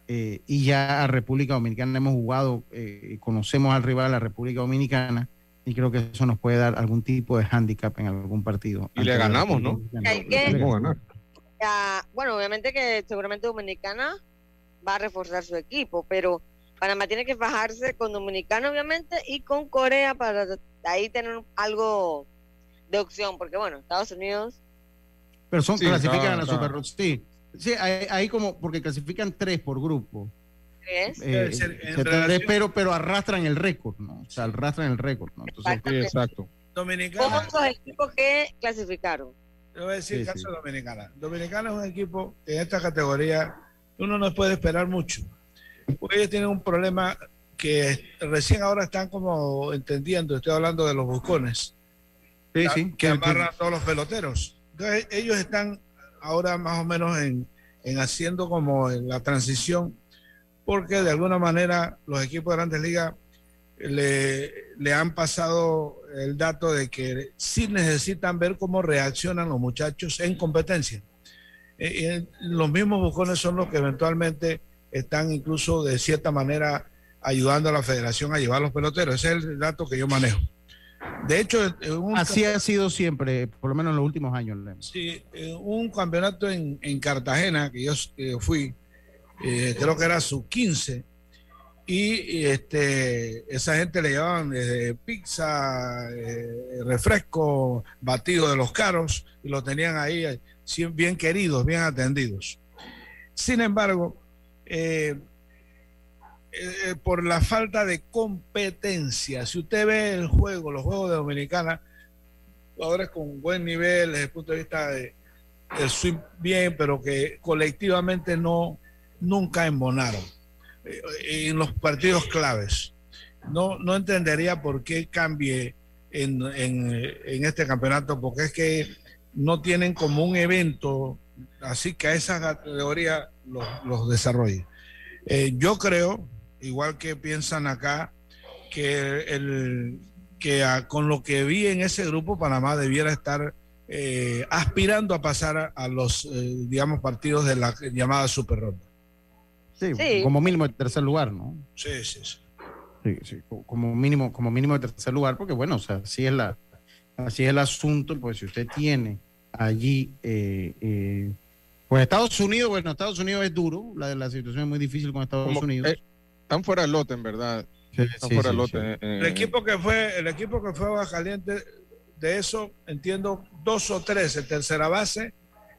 eh, y ya a República Dominicana hemos jugado, eh, conocemos al rival, la República Dominicana, y creo que eso nos puede dar algún tipo de handicap en algún partido. Y le ganamos, ¿no? Hay que- Podemos ganar. Ya, bueno, obviamente que seguramente Dominicana va a reforzar su equipo, pero Panamá tiene que fajarse con Dominicana, obviamente, y con Corea para ahí tener algo de opción, porque bueno, Estados Unidos, Pero son, Sí, clasifican está- a la. Super Sí, sí ahí, ahí como, porque clasifican tres por grupo. ¿qué es? Eh, pero, pero arrastran el récord, ¿no? O sea, arrastran el récord, ¿no? Entonces, Sí, exacto. Dominicana. Todos los equipos que clasificaron. Te voy a decir Sí, el caso sí. de Dominicana. Dominicana es un equipo que en esta categoría uno no puede esperar mucho. Porque ellos tienen un problema que recién ahora están como entendiendo. Estoy hablando de los buscones. sí, que, sí. que amarran a todos los peloteros. Entonces, ellos están ahora más o menos en, en haciendo como en la transición, porque de alguna manera los equipos de grandes ligas le, le han pasado el dato de que sí necesitan ver cómo reaccionan los muchachos en competencia. Eh, eh, los mismos buscones son los que eventualmente están incluso de cierta manera ayudando a la federación a llevar los peloteros. Ese es el dato que yo manejo. De hecho, en un Así ha sido siempre, por lo menos en los últimos años. Sí, eh, un campeonato en, en Cartagena, que yo eh, fui, eh, creo que era su 15, y este, esa gente le llevaban desde pizza, eh, refresco, batido de los caros y lo tenían ahí eh, bien queridos, bien atendidos. Sin embargo, eh, por la falta de competencia, si usted ve el juego, los juegos de Dominicana, jugadores con buen nivel desde el punto de vista de, del swing bien, pero que colectivamente no, nunca embonaron en los partidos claves. No, no entendería por qué cambie en, en, este campeonato, porque es que no tienen como un evento, así que a esa categoría los, los desarrolle. Eh, yo creo, igual que piensan acá, que, el, que con lo que vi en ese grupo, Panamá debiera estar eh, aspirando a pasar a, los, eh, digamos, partidos de la llamada Super Ronda. Sí, como mínimo de tercer lugar, ¿no? Sí, sí, sí. como mínimo, como mínimo de tercer lugar, porque bueno, o sea, así es la, así es el asunto, pues si usted tiene allí, eh, eh, pues Estados Unidos, bueno, Estados Unidos es duro, la, la situación es muy difícil con Estados Unidos. Eh, están fuera del lote, en verdad. están fuera del lote. el equipo que fue, el equipo que fue a Caliente, de eso entiendo dos o tres, el tercera base,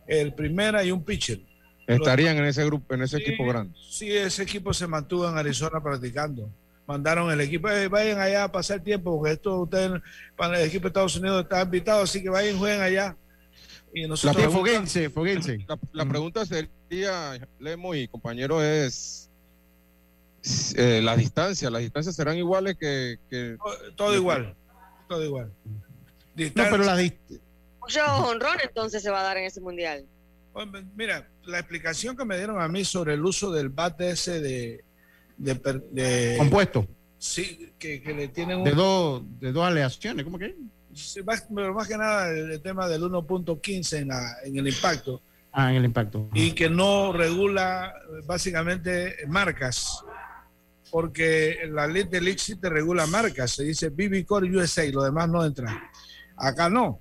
el primera y un pitcher. Estarían en ese grupo, en ese equipo grande. Sí, ese equipo se mantuvo en Arizona practicando. Mandaron el equipo, eh, vayan allá a pasar tiempo, porque esto ustedes, para el equipo de Estados Unidos está invitado, así que vayan, jueguen allá. Y nosotros, la, pregunta, La, pregunta sería, Lemo y compañero, es eh, la distancia. ¿Las distancias serán iguales que...? todo, igual, todo igual. no, pero la Mucho honrón entonces se va a dar en ese mundial. Mira, la explicación que me dieron a mí sobre el uso del bate ese de... de, Compuesto. Sí, que, le tienen... De, dos de dos aleaciones, ¿cómo que? más, pero más que nada el, tema del 1.15 en, en el impacto. Ah, en el impacto. Y que no regula básicamente marcas, porque la ley de League sí te regula marcas, se dice BB Core USA y lo demás no entra. Acá no.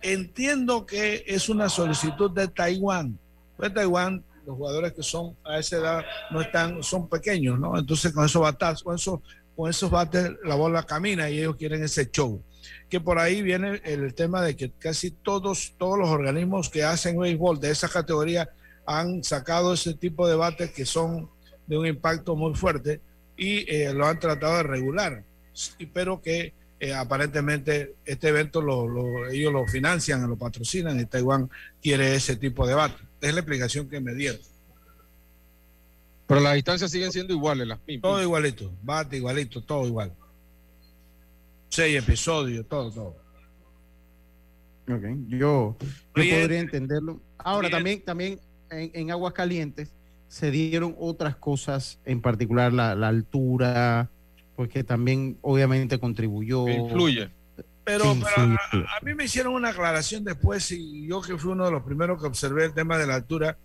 Entiendo que es una solicitud de Taiwán. Pues Taiwán, los jugadores que son a esa edad no están, son pequeños, ¿no? Entonces con esos batas, con esos, con esos bates la bola camina y ellos quieren ese show. Que por ahí viene el tema de que casi todos, todos los organismos que hacen béisbol de esa categoría han sacado ese tipo de bates que son de un impacto muy fuerte y eh, lo han tratado de regular. Pero que eh, aparentemente este evento lo, ellos lo financian, lo patrocinan y Taiwán quiere ese tipo de debate. Es la explicación que me dieron. Pero las distancias siguen siendo iguales, las mismas. Todo igualito, bate igualito, todo igual. Seis episodios, todo, todo. Ok, yo, podría entenderlo. Ahora, también, también en, en, Aguas Calientes se dieron otras cosas, en particular la, la altura, porque también obviamente contribuyó. influye. Pero, a, mí me hicieron una aclaración después y yo que fui uno de los primeros que observé el tema de la altura.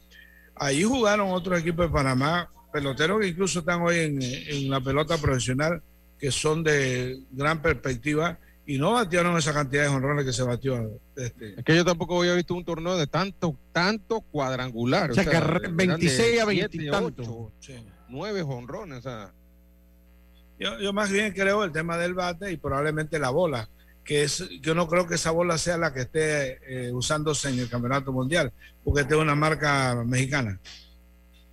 Ahí jugaron otros equipos de Panamá, peloteros que incluso están hoy en, la pelota profesional, que son de gran perspectiva y no batearon esa cantidad de jonrones que se batió. Este. Es que yo tampoco había visto un torneo de tanto, tanto cuadrangular. O sea, que 26 a 20 y tanto. Nueve jonrones, o sea. Yo, más bien creo el tema del bate y probablemente la bola, que es, yo no creo que esa bola sea la que esté eh, usándose en el campeonato mundial, porque es una marca mexicana.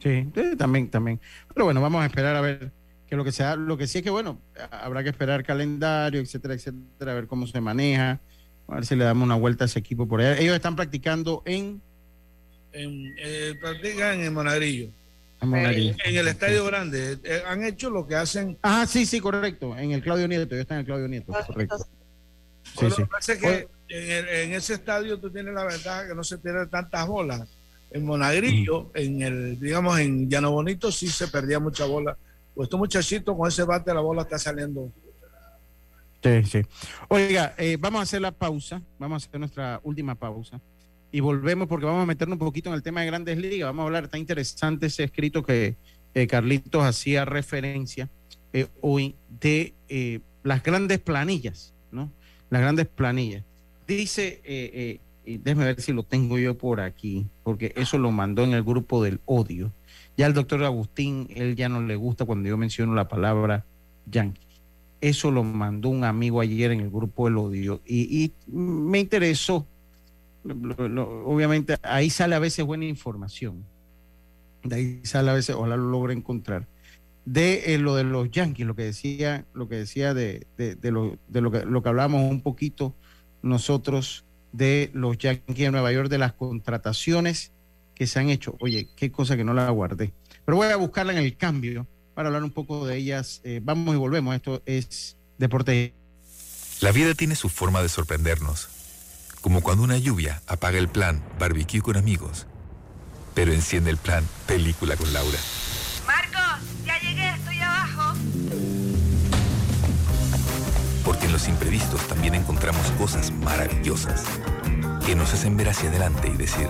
Sí, también, también. Pero bueno, vamos a esperar a ver lo que sea. Lo que sí es que, bueno, habrá que esperar calendario, etcétera, etcétera, a ver cómo se maneja, a ver si le damos una vuelta a ese equipo por allá. Ellos están practicando en... en eh, practican en Monagrillo. En, el Estadio Grande. Eh, han hecho lo que hacen. Ah, sí, sí, correcto. En el Claudio Nieto. Yo está en el Claudio Nieto. Correcto. Sí, sí. que en, ese estadio tú tienes la ventaja que no se tienen tantas bolas. En Monagrillo, en el, digamos, en Llano Bonito sí se perdía mucha bola. Pues estos muchachitos con ese bate la bola está saliendo. Sí, sí. Oiga, eh, vamos a hacer la pausa. Vamos a hacer nuestra última pausa y volvemos porque vamos a meternos un poquito en el tema de grandes ligas. Vamos a hablar, está interesante ese escrito que eh, Carlitos hacía referencia eh, hoy de las grandes planillas, ¿no? Las grandes planillas. Dice, déjeme ver si lo tengo yo por aquí, porque eso lo mandó en el grupo del odio. Ya el doctor Agustín, él ya no le gusta cuando yo menciono la palabra yankee. Eso lo mandó un amigo ayer en el grupo El Odio y, me interesó. obviamente ahí sale a veces buena información. De ahí sale a veces, ojalá lo logre encontrar. De eh, lo de los yankees, lo que decía, lo que decía de, lo, de lo, que, lo que hablábamos un poquito nosotros de los Yankees de Nueva York, de las contrataciones que se han hecho. Oye, qué cosa que no la guardé. Pero voy a buscarla en el cambio para hablar un poco de ellas. Eh, vamos y volvemos. Esto es Deporte. La vida tiene su forma de sorprendernos. Como cuando una lluvia apaga el plan barbecue con amigos, pero enciende el plan película con Laura. Marcos, ya llegué, estoy abajo. Porque en los imprevistos también encontramos cosas maravillosas que nos hacen ver hacia adelante y decir,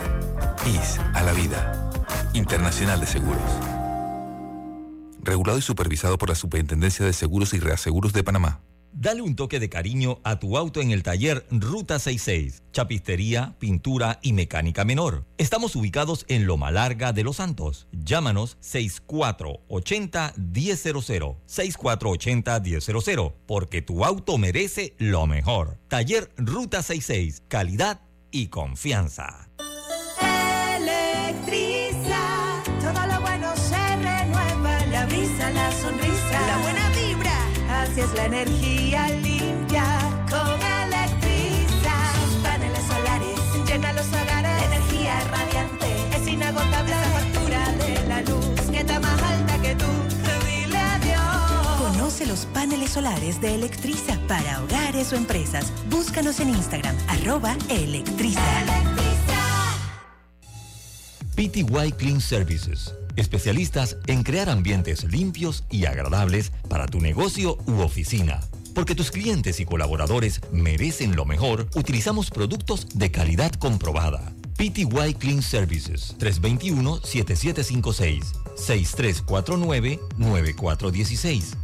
IS a la vida. Internacional de Seguros. Regulado y supervisado por la Superintendencia de Seguros y Reaseguros de Panamá. Dale un toque de cariño a tu auto en el taller Ruta 66. Chapistería, pintura y mecánica menor. Estamos ubicados en Loma Larga de Los Santos. Llámanos 6480-1000. 6480-1000. Porque tu auto merece lo mejor. Taller Ruta 66. Calidad y confianza. Electriza, todo lo bueno se renueva, la brisa, la sonrisa, la buena vibra, así es la energía limpia con Electriza. Sus paneles solares llenan los hogares, energía radiante, es inagotable Los paneles solares de Electriza para hogares o empresas. Búscanos en Instagram, arroba Electriza. PTY Clean Services, especialistas en crear ambientes limpios y agradables para tu negocio u oficina. Porque tus clientes y colaboradores merecen lo mejor, utilizamos productos de calidad comprobada. PTY Clean Services 321-7756 6349-9416.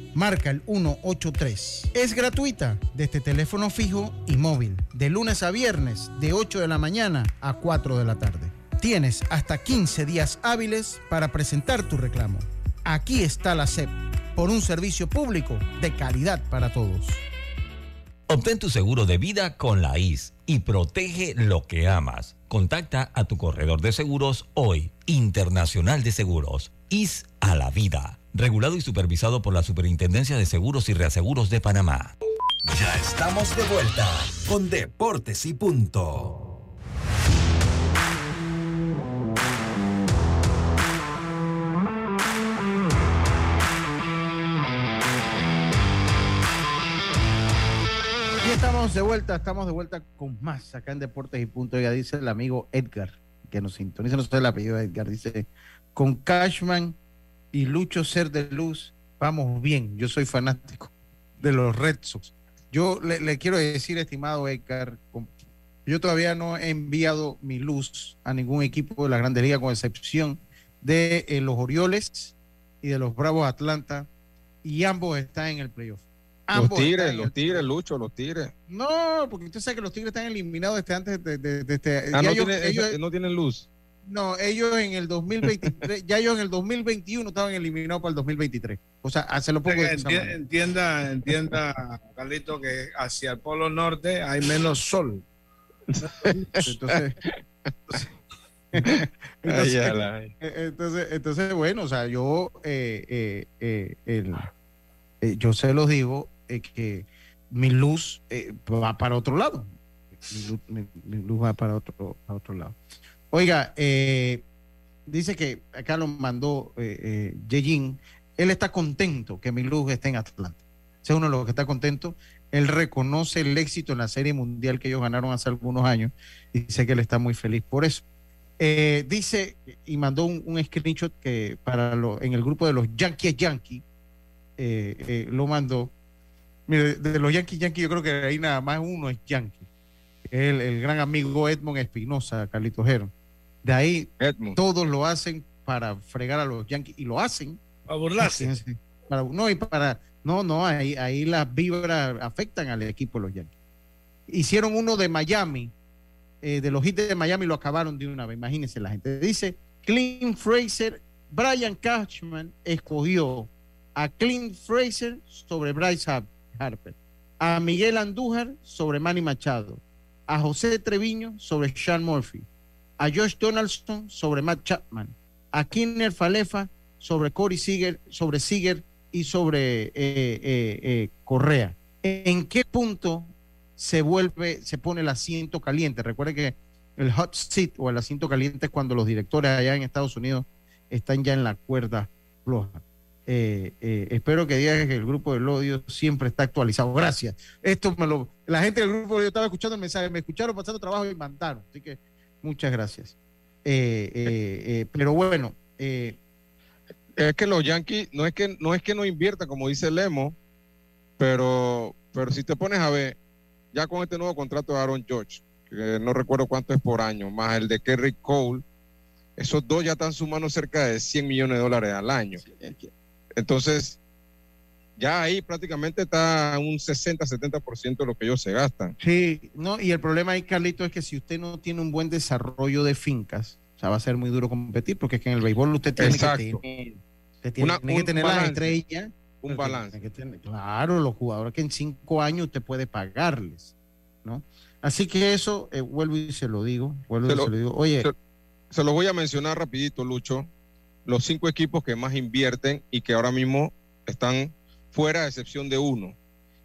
Marca el 183. Es gratuita desde teléfono fijo y móvil. De lunes a viernes, de 8 de la mañana a 4 de la tarde. Tienes hasta 15 días hábiles para presentar tu reclamo. Aquí está la SEP, por un servicio público de calidad para todos. Obtén tu seguro de vida con la IS y protege lo que amas. Contacta a tu corredor de seguros hoy, Internacional de Seguros, IS a la vida. Regulado y supervisado por la Superintendencia de Seguros y Reaseguros de Panamá. Ya estamos de vuelta con Deportes y Punto. estamos de vuelta, estamos de vuelta con más acá en Deportes y Punto. Ya dice el amigo Edgar, que nos sintoniza, no sé el apellido de Edgar, dice, con Cashman y Lucho Ser de Luz, vamos bien. Yo soy fanático de los Red Sox. Yo le, quiero decir, estimado Edgar, yo todavía no he enviado mi luz a ningún equipo de la Grande Liga, con excepción de eh, los Orioles y de los Bravos Atlanta, y ambos están en el playoff los tigres, los tigres, Lucho, los tigres. No, porque usted sabe que los tigres están eliminados desde antes de, este. Ah, no, ellos, no, tienen luz. No, ellos en el 2023, ya ellos en el 2021 estaban eliminados para el 2023. O sea, hace lo poco. Entienda, entienda, Carlito, que hacia el polo norte hay menos sol. entonces, entonces, entonces, bueno, o sea, yo, eh, eh, eh, el, yo se los digo, que mi luz eh, va para otro lado. Mi luz, va para otro, otro lado. Oiga, eh, dice que acá lo mandó eh, eh Él está contento que mi luz esté en Atlanta. es uno de los que está contento. Él reconoce el éxito en la Serie Mundial que ellos ganaron hace algunos años y dice que él está muy feliz por eso. dice y mandó un, screenshot que para lo, en el grupo de los Yankees Yankee lo mandó Mire, de los Yankees, Yankees, yo creo que ahí nada más uno es Yankee. El, el gran amigo Edmond Espinosa, Carlito Jero. De ahí todos lo hacen para fregar a los Yankees y lo hacen. Para burlarse. Para, no, y para. No, no, ahí, ahí las vibras afectan al equipo de los Yankees. Hicieron uno de Miami, eh, de los hits de Miami lo acabaron de una vez. Imagínense, la gente dice: Clint Fraser, Brian Cashman escogió a Clint Fraser sobre Bryce Harper, a Miguel Andújar sobre Manny Machado, a José Treviño sobre Sean Murphy, a Josh Donaldson sobre Matt Chapman, a Kinner Falefa sobre Corey Seager, sobre Seager y sobre eh, eh, eh, Correa. ¿En qué punto se vuelve, se pone el asiento caliente? Recuerde que el hot seat o el asiento caliente es cuando los directores allá en Estados Unidos están ya en la cuerda floja. espero que digas que el grupo del odio siempre está actualizado. Gracias. Esto me lo, la gente del grupo yo estaba escuchando el mensaje, me escucharon pasando trabajo y mandaron. Así que muchas gracias. pero bueno, es que los Yankees no es que no es que no inviertan, como dice Lemo, pero, pero si te pones a ver, ya con este nuevo contrato de Aaron George, que no recuerdo cuánto es por año, más el de Kerry Cole, esos dos ya están sumando cerca de 100 millones de dólares al año. Entonces, ya ahí prácticamente está un 60-70% de lo que ellos se gastan. Sí, no, y el problema ahí, Carlito, es que si usted no tiene un buen desarrollo de fincas, o sea, va a ser muy duro competir, porque es que en el béisbol usted tiene que tiene, que tener las estrellas. Un balance. claro, los jugadores que en cinco años usted puede pagarles, ¿no? Así que eso, eh, vuelvo y se lo digo, vuelvo se y lo, se lo digo. Oye. Se, lo voy a mencionar rapidito, Lucho. Los cinco equipos que más invierten y que ahora mismo están fuera, a excepción de uno.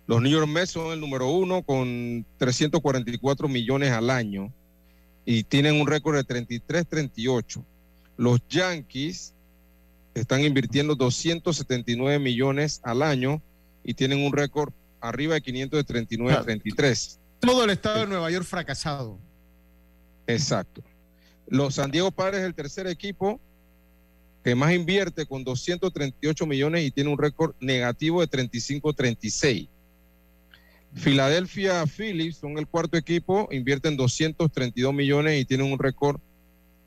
Los New York Mets son el número uno con 344 millones al año y tienen un récord de 33-38. Los Yankees están invirtiendo 279 millones al año y tienen un récord arriba de 539 33. Todo el estado de Nueva York fracasado. Exacto. Los San Diego Padres es el tercer equipo que más invierte con 238 millones y tiene un récord negativo de 35-36. Filadelfia Phillies son el cuarto equipo, invierten 232 millones y tienen un récord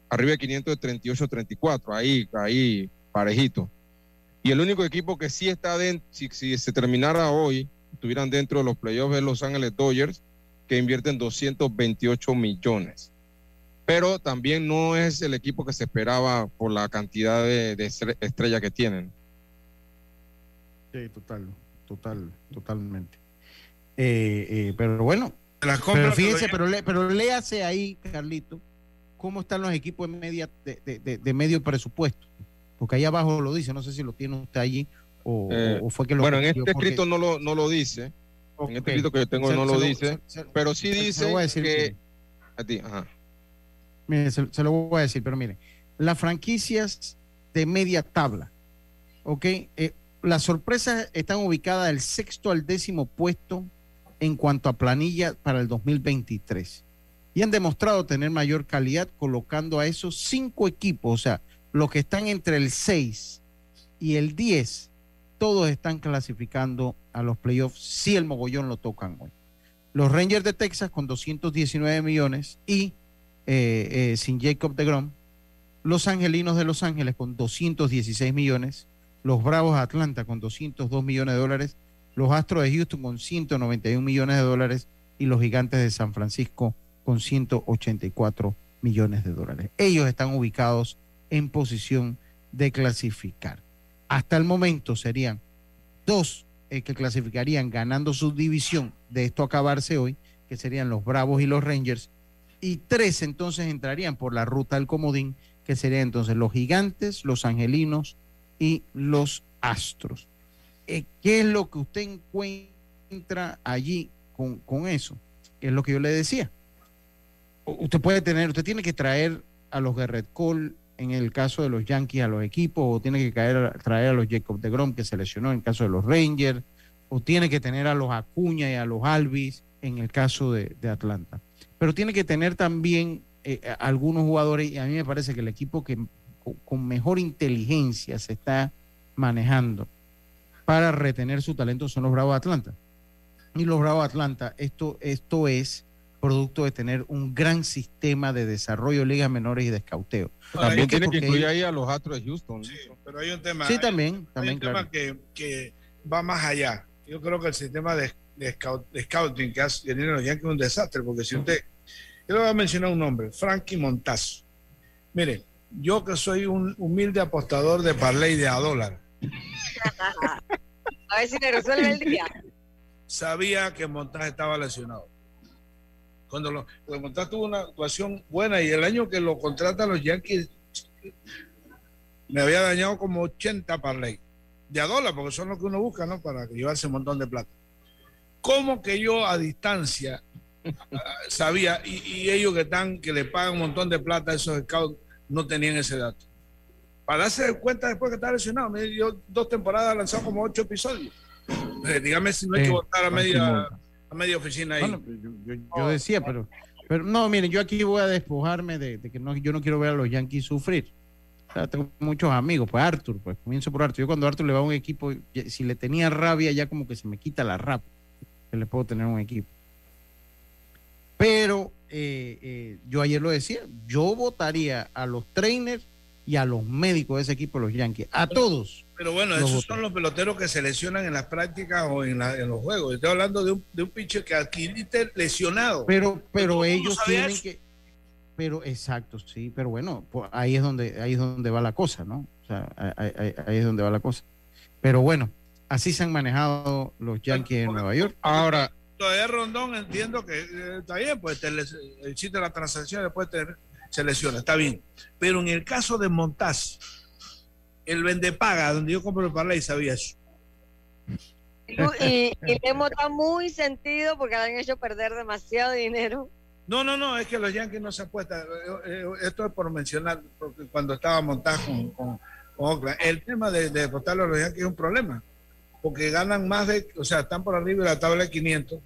arriba de 538-34. Ahí, ahí parejito. Y el único equipo que sí está dentro, si, se terminara hoy, estuvieran dentro de los playoffs de Los Ángeles Dodgers, que invierten 228 millones. Pero también no es el equipo que se esperaba por la cantidad de, estrellas que tienen. Sí, total, total, totalmente. Eh, eh, pero bueno, pero fíjense, pero, le, pero léase ahí, Carlito, cómo están los equipos de, media, de medio presupuesto porque ahí abajo lo dice, no sé si lo tiene usted allí o, eh, fue que lo... Bueno, en este escrito no lo, no lo dice, en este escrito que yo tengo no lo, dice, pero sí dice que... A ti, ajá. Se, lo voy a decir, pero mire, las franquicias de media tabla, ¿ok? Eh, las sorpresas están ubicadas del sexto al décimo puesto en cuanto a planilla para el 2023 y han demostrado tener mayor calidad colocando a esos cinco equipos, o sea, los que están entre el 6 y el 10, todos están clasificando a los playoffs si el mogollón lo tocan hoy. Los Rangers de Texas con 219 millones y eh, eh, sin Jacob de Grom. Los Angelinos de Los Ángeles con 216 millones. Los Bravos de Atlanta con 202 millones de dólares. Los Astros de Houston con 191 millones de dólares. Y los Gigantes de San Francisco con 184 millones de dólares. Ellos están ubicados en posición de clasificar. Hasta el momento serían dos eh, que clasificarían ganando su división de esto acabarse hoy, que serían los Bravos y los Rangers, y tres entonces entrarían por la ruta del comodín, que serían entonces los Gigantes, los Angelinos y los Astros. Eh, ¿Qué es lo que usted encuentra allí con, con eso? Es lo que yo le decía. Usted puede tener, usted tiene que traer a los Garrett Cole, en el caso de los Yankees a los equipos, o tiene que caer, traer a los Jacob de Grom que se lesionó en el caso de los Rangers, o tiene que tener a los Acuña y a los Alvis en el caso de, Atlanta. Pero tiene que tener también eh, algunos jugadores, y a mí me parece que el equipo que con mejor inteligencia se está manejando para retener su talento son los Bravos de Atlanta. y los Bravos de Atlanta, esto, esto es producto de tener un gran sistema de desarrollo de ligas menores y de escauteo. También tiene que incluir ahí a los Astros de Houston. Sí, pero hay un tema. Sí, también, hay también un tema que, que va más allá. Yo creo que el sistema de, de, scout- de scouting que hace- tienen los Yankees es un desastre, porque si usted. Yo le voy a mencionar un nombre, Frankie Montaz. Mire, yo que soy un humilde apostador de parlay de a dólar, A ver si me resuelve el día. sabía que Montaz estaba lesionado. Cuando lo, cuando Montaz tuvo una actuación buena y el año que lo contratan los Yankees me había dañado como 80 parlay de a dólar, porque son los que uno busca, ¿no? Para llevarse un montón de plata. ¿Cómo que yo a distancia ah, sabía y, y ellos que están que le pagan un montón de plata a esos scouts no tenían ese dato? Para darse cuenta después que está lesionado, me dio dos temporadas lanzado como ocho episodios. Eh, dígame si no hay que votar a media, a media oficina ahí. Bueno, yo, yo- yo decía, pero, pero no, miren, yo aquí voy a despojarme de, de que no, yo no quiero ver a los Yankees sufrir. O sea, tengo muchos amigos, pues Arthur, pues comienzo por Arthur. Yo cuando Arthur le va a un equipo, si le tenía rabia, ya como que se me quita la rabia que le puedo tener un equipo. Pero eh, eh, yo ayer lo decía, yo votaría a los trainers y a los médicos de ese equipo, los Yankees, a todos. Pero bueno, esos votos. son los peloteros que se lesionan en las prácticas o en, la- en los juegos. Estoy hablando de un, de un pitcher que adquiriste lesionado. Pero, pero ¿cómo ellos tienen eso? que, pero exacto, sí, pero bueno, pues ahí es donde, ahí es donde va la cosa, ¿no? O sea, ahí, ahí- ahí es donde va la cosa. Pero bueno, así se han manejado los Yankees en Nueva York. Ahora, Todavía Rondón entiendo que eh, está bien, pues te les- existe la transacción, después te- se lesiona, está bien. Pero en el caso de Montaz, el vendepaga, donde yo compro el parlay, sabía eso. Y, y le hemos dado muy sentido porque le han hecho perder demasiado dinero. No, no, no, es que los Yankees no se apuestan. Eh, eh, Esto es por mencionar, porque cuando estaba montado con, con- con Oakland, el tema de, de a los Yankees es un problema, porque ganan más de, o sea, están por arriba de la tabla de 500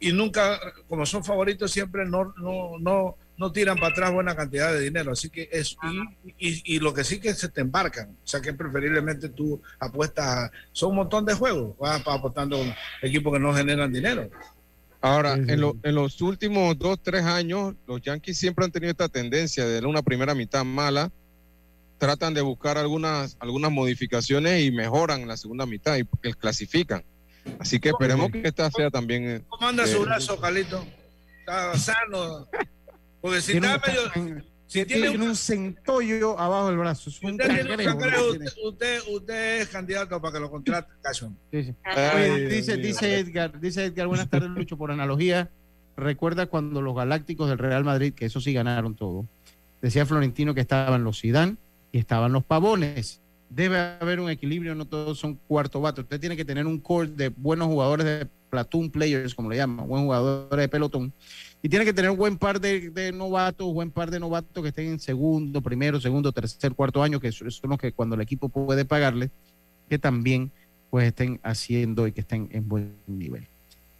y nunca, como son favoritos, siempre no, no, no, no tiran para atrás buena cantidad de dinero. Así que es, y, y- y lo que sí que se te embarcan, o sea que preferiblemente tú apuestas, a- son un montón de juegos, vas apostando a equipos que no generan dinero. ahora en, lo- en los últimos dos, tres años, los Yankees siempre han tenido esta tendencia de una primera mitad mala, tratan de buscar algunas, algunas modificaciones y mejoran en la segunda mitad y porque clasifican. Así que esperemos que esta sea también. eh, ¿Cómo anda Eh, su brazo, Calito? ¿Está sano? Porque si Tiene está un- medio... Si tiene tiene un, un centollo abajo del brazo. Es un usted, tiene un cangrejo, usted, usted, usted es candidato para que lo contrate, Cashman. Sí, sí. Oye, dice, dice Edgar, dice Edgar, buenas tardes, Lucho, por analogía. Recuerda cuando los Galácticos del Real Madrid, que eso sí ganaron todo, decía Florentino que estaban los Sidán y estaban los Pavones. Debe haber un equilibrio, no todos son cuarto vato. Usted tiene que tener un core de buenos jugadores de platoon players, como le llaman, buenos jugadores de pelotón. Y tiene que tener un buen par de, de novatos, buen par de novatos que estén en segundo, primero, segundo, tercer, cuarto año, que son los que cuando el equipo puede pagarle, que también pues estén haciendo y que estén en buen nivel.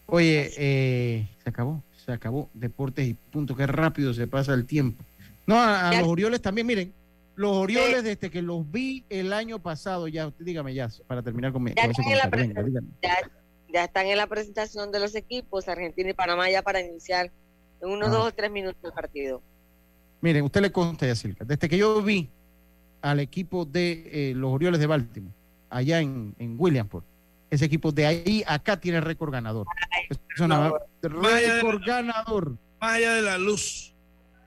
Oye, eh, se acabó, se acabó. Deportes y punto, qué rápido se pasa el tiempo. No, a, a los Orioles también, miren, los Orioles desde que los vi el año pasado, ya, usted dígame ya, para terminar con, mi, Ya están en la venga. Ya, ya están en la presentación de los equipos, Argentina y Panamá, ya para iniciar en unos Ah. dos o tres minutos el partido. Miren, usted le consta, Yacirca, desde que yo vi al equipo de eh, los Orioles de Baltimore, allá en, en Williamsport, ese equipo de ahí acá tiene récord ganador. Es una- récord ganador. Más allá de la luz.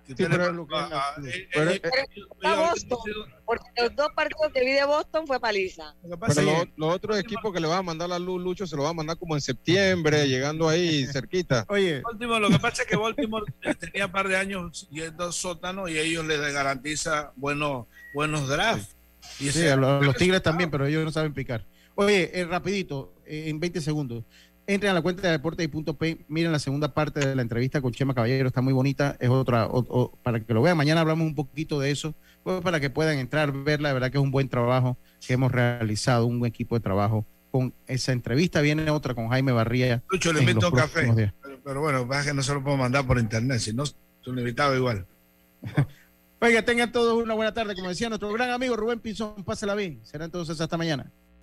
Sí, pero lo que ah, eh, eh, eh, Boston, porque los dos partidos que vi de Boston fue paliza. Pero los, los otros equipos que le van a mandar la luz, Lucho, se lo va a mandar como en septiembre, llegando ahí cerquita. Oye, Baltimore, lo que pasa es que Baltimore tenía un par de años yendo sótano y ellos les garantiza buenos, buenos drafts. Y Sí, a los, a los Tigres también, pero ellos no saben picar. Oye, eh, rapidito, eh, en 20 segundos. Entren a la cuenta de Deportes y punto P, miren la segunda parte de la entrevista con Chema Caballero, está muy bonita, es otra, o- o- para que lo vean, mañana hablamos un poquito de eso, pues para que puedan entrar, verla, de verdad que es un buen trabajo que hemos realizado, un buen equipo de trabajo con esa entrevista, viene otra con Jaime Barría. Lucho, le invito un café. Pero, pero bueno, pasa que no se lo puedo mandar por internet, si no, es un invitado igual. Oiga, tengan todos una buena tarde, como decía nuestro gran amigo Rubén Pinzón, pásela bien, será entonces hasta mañana.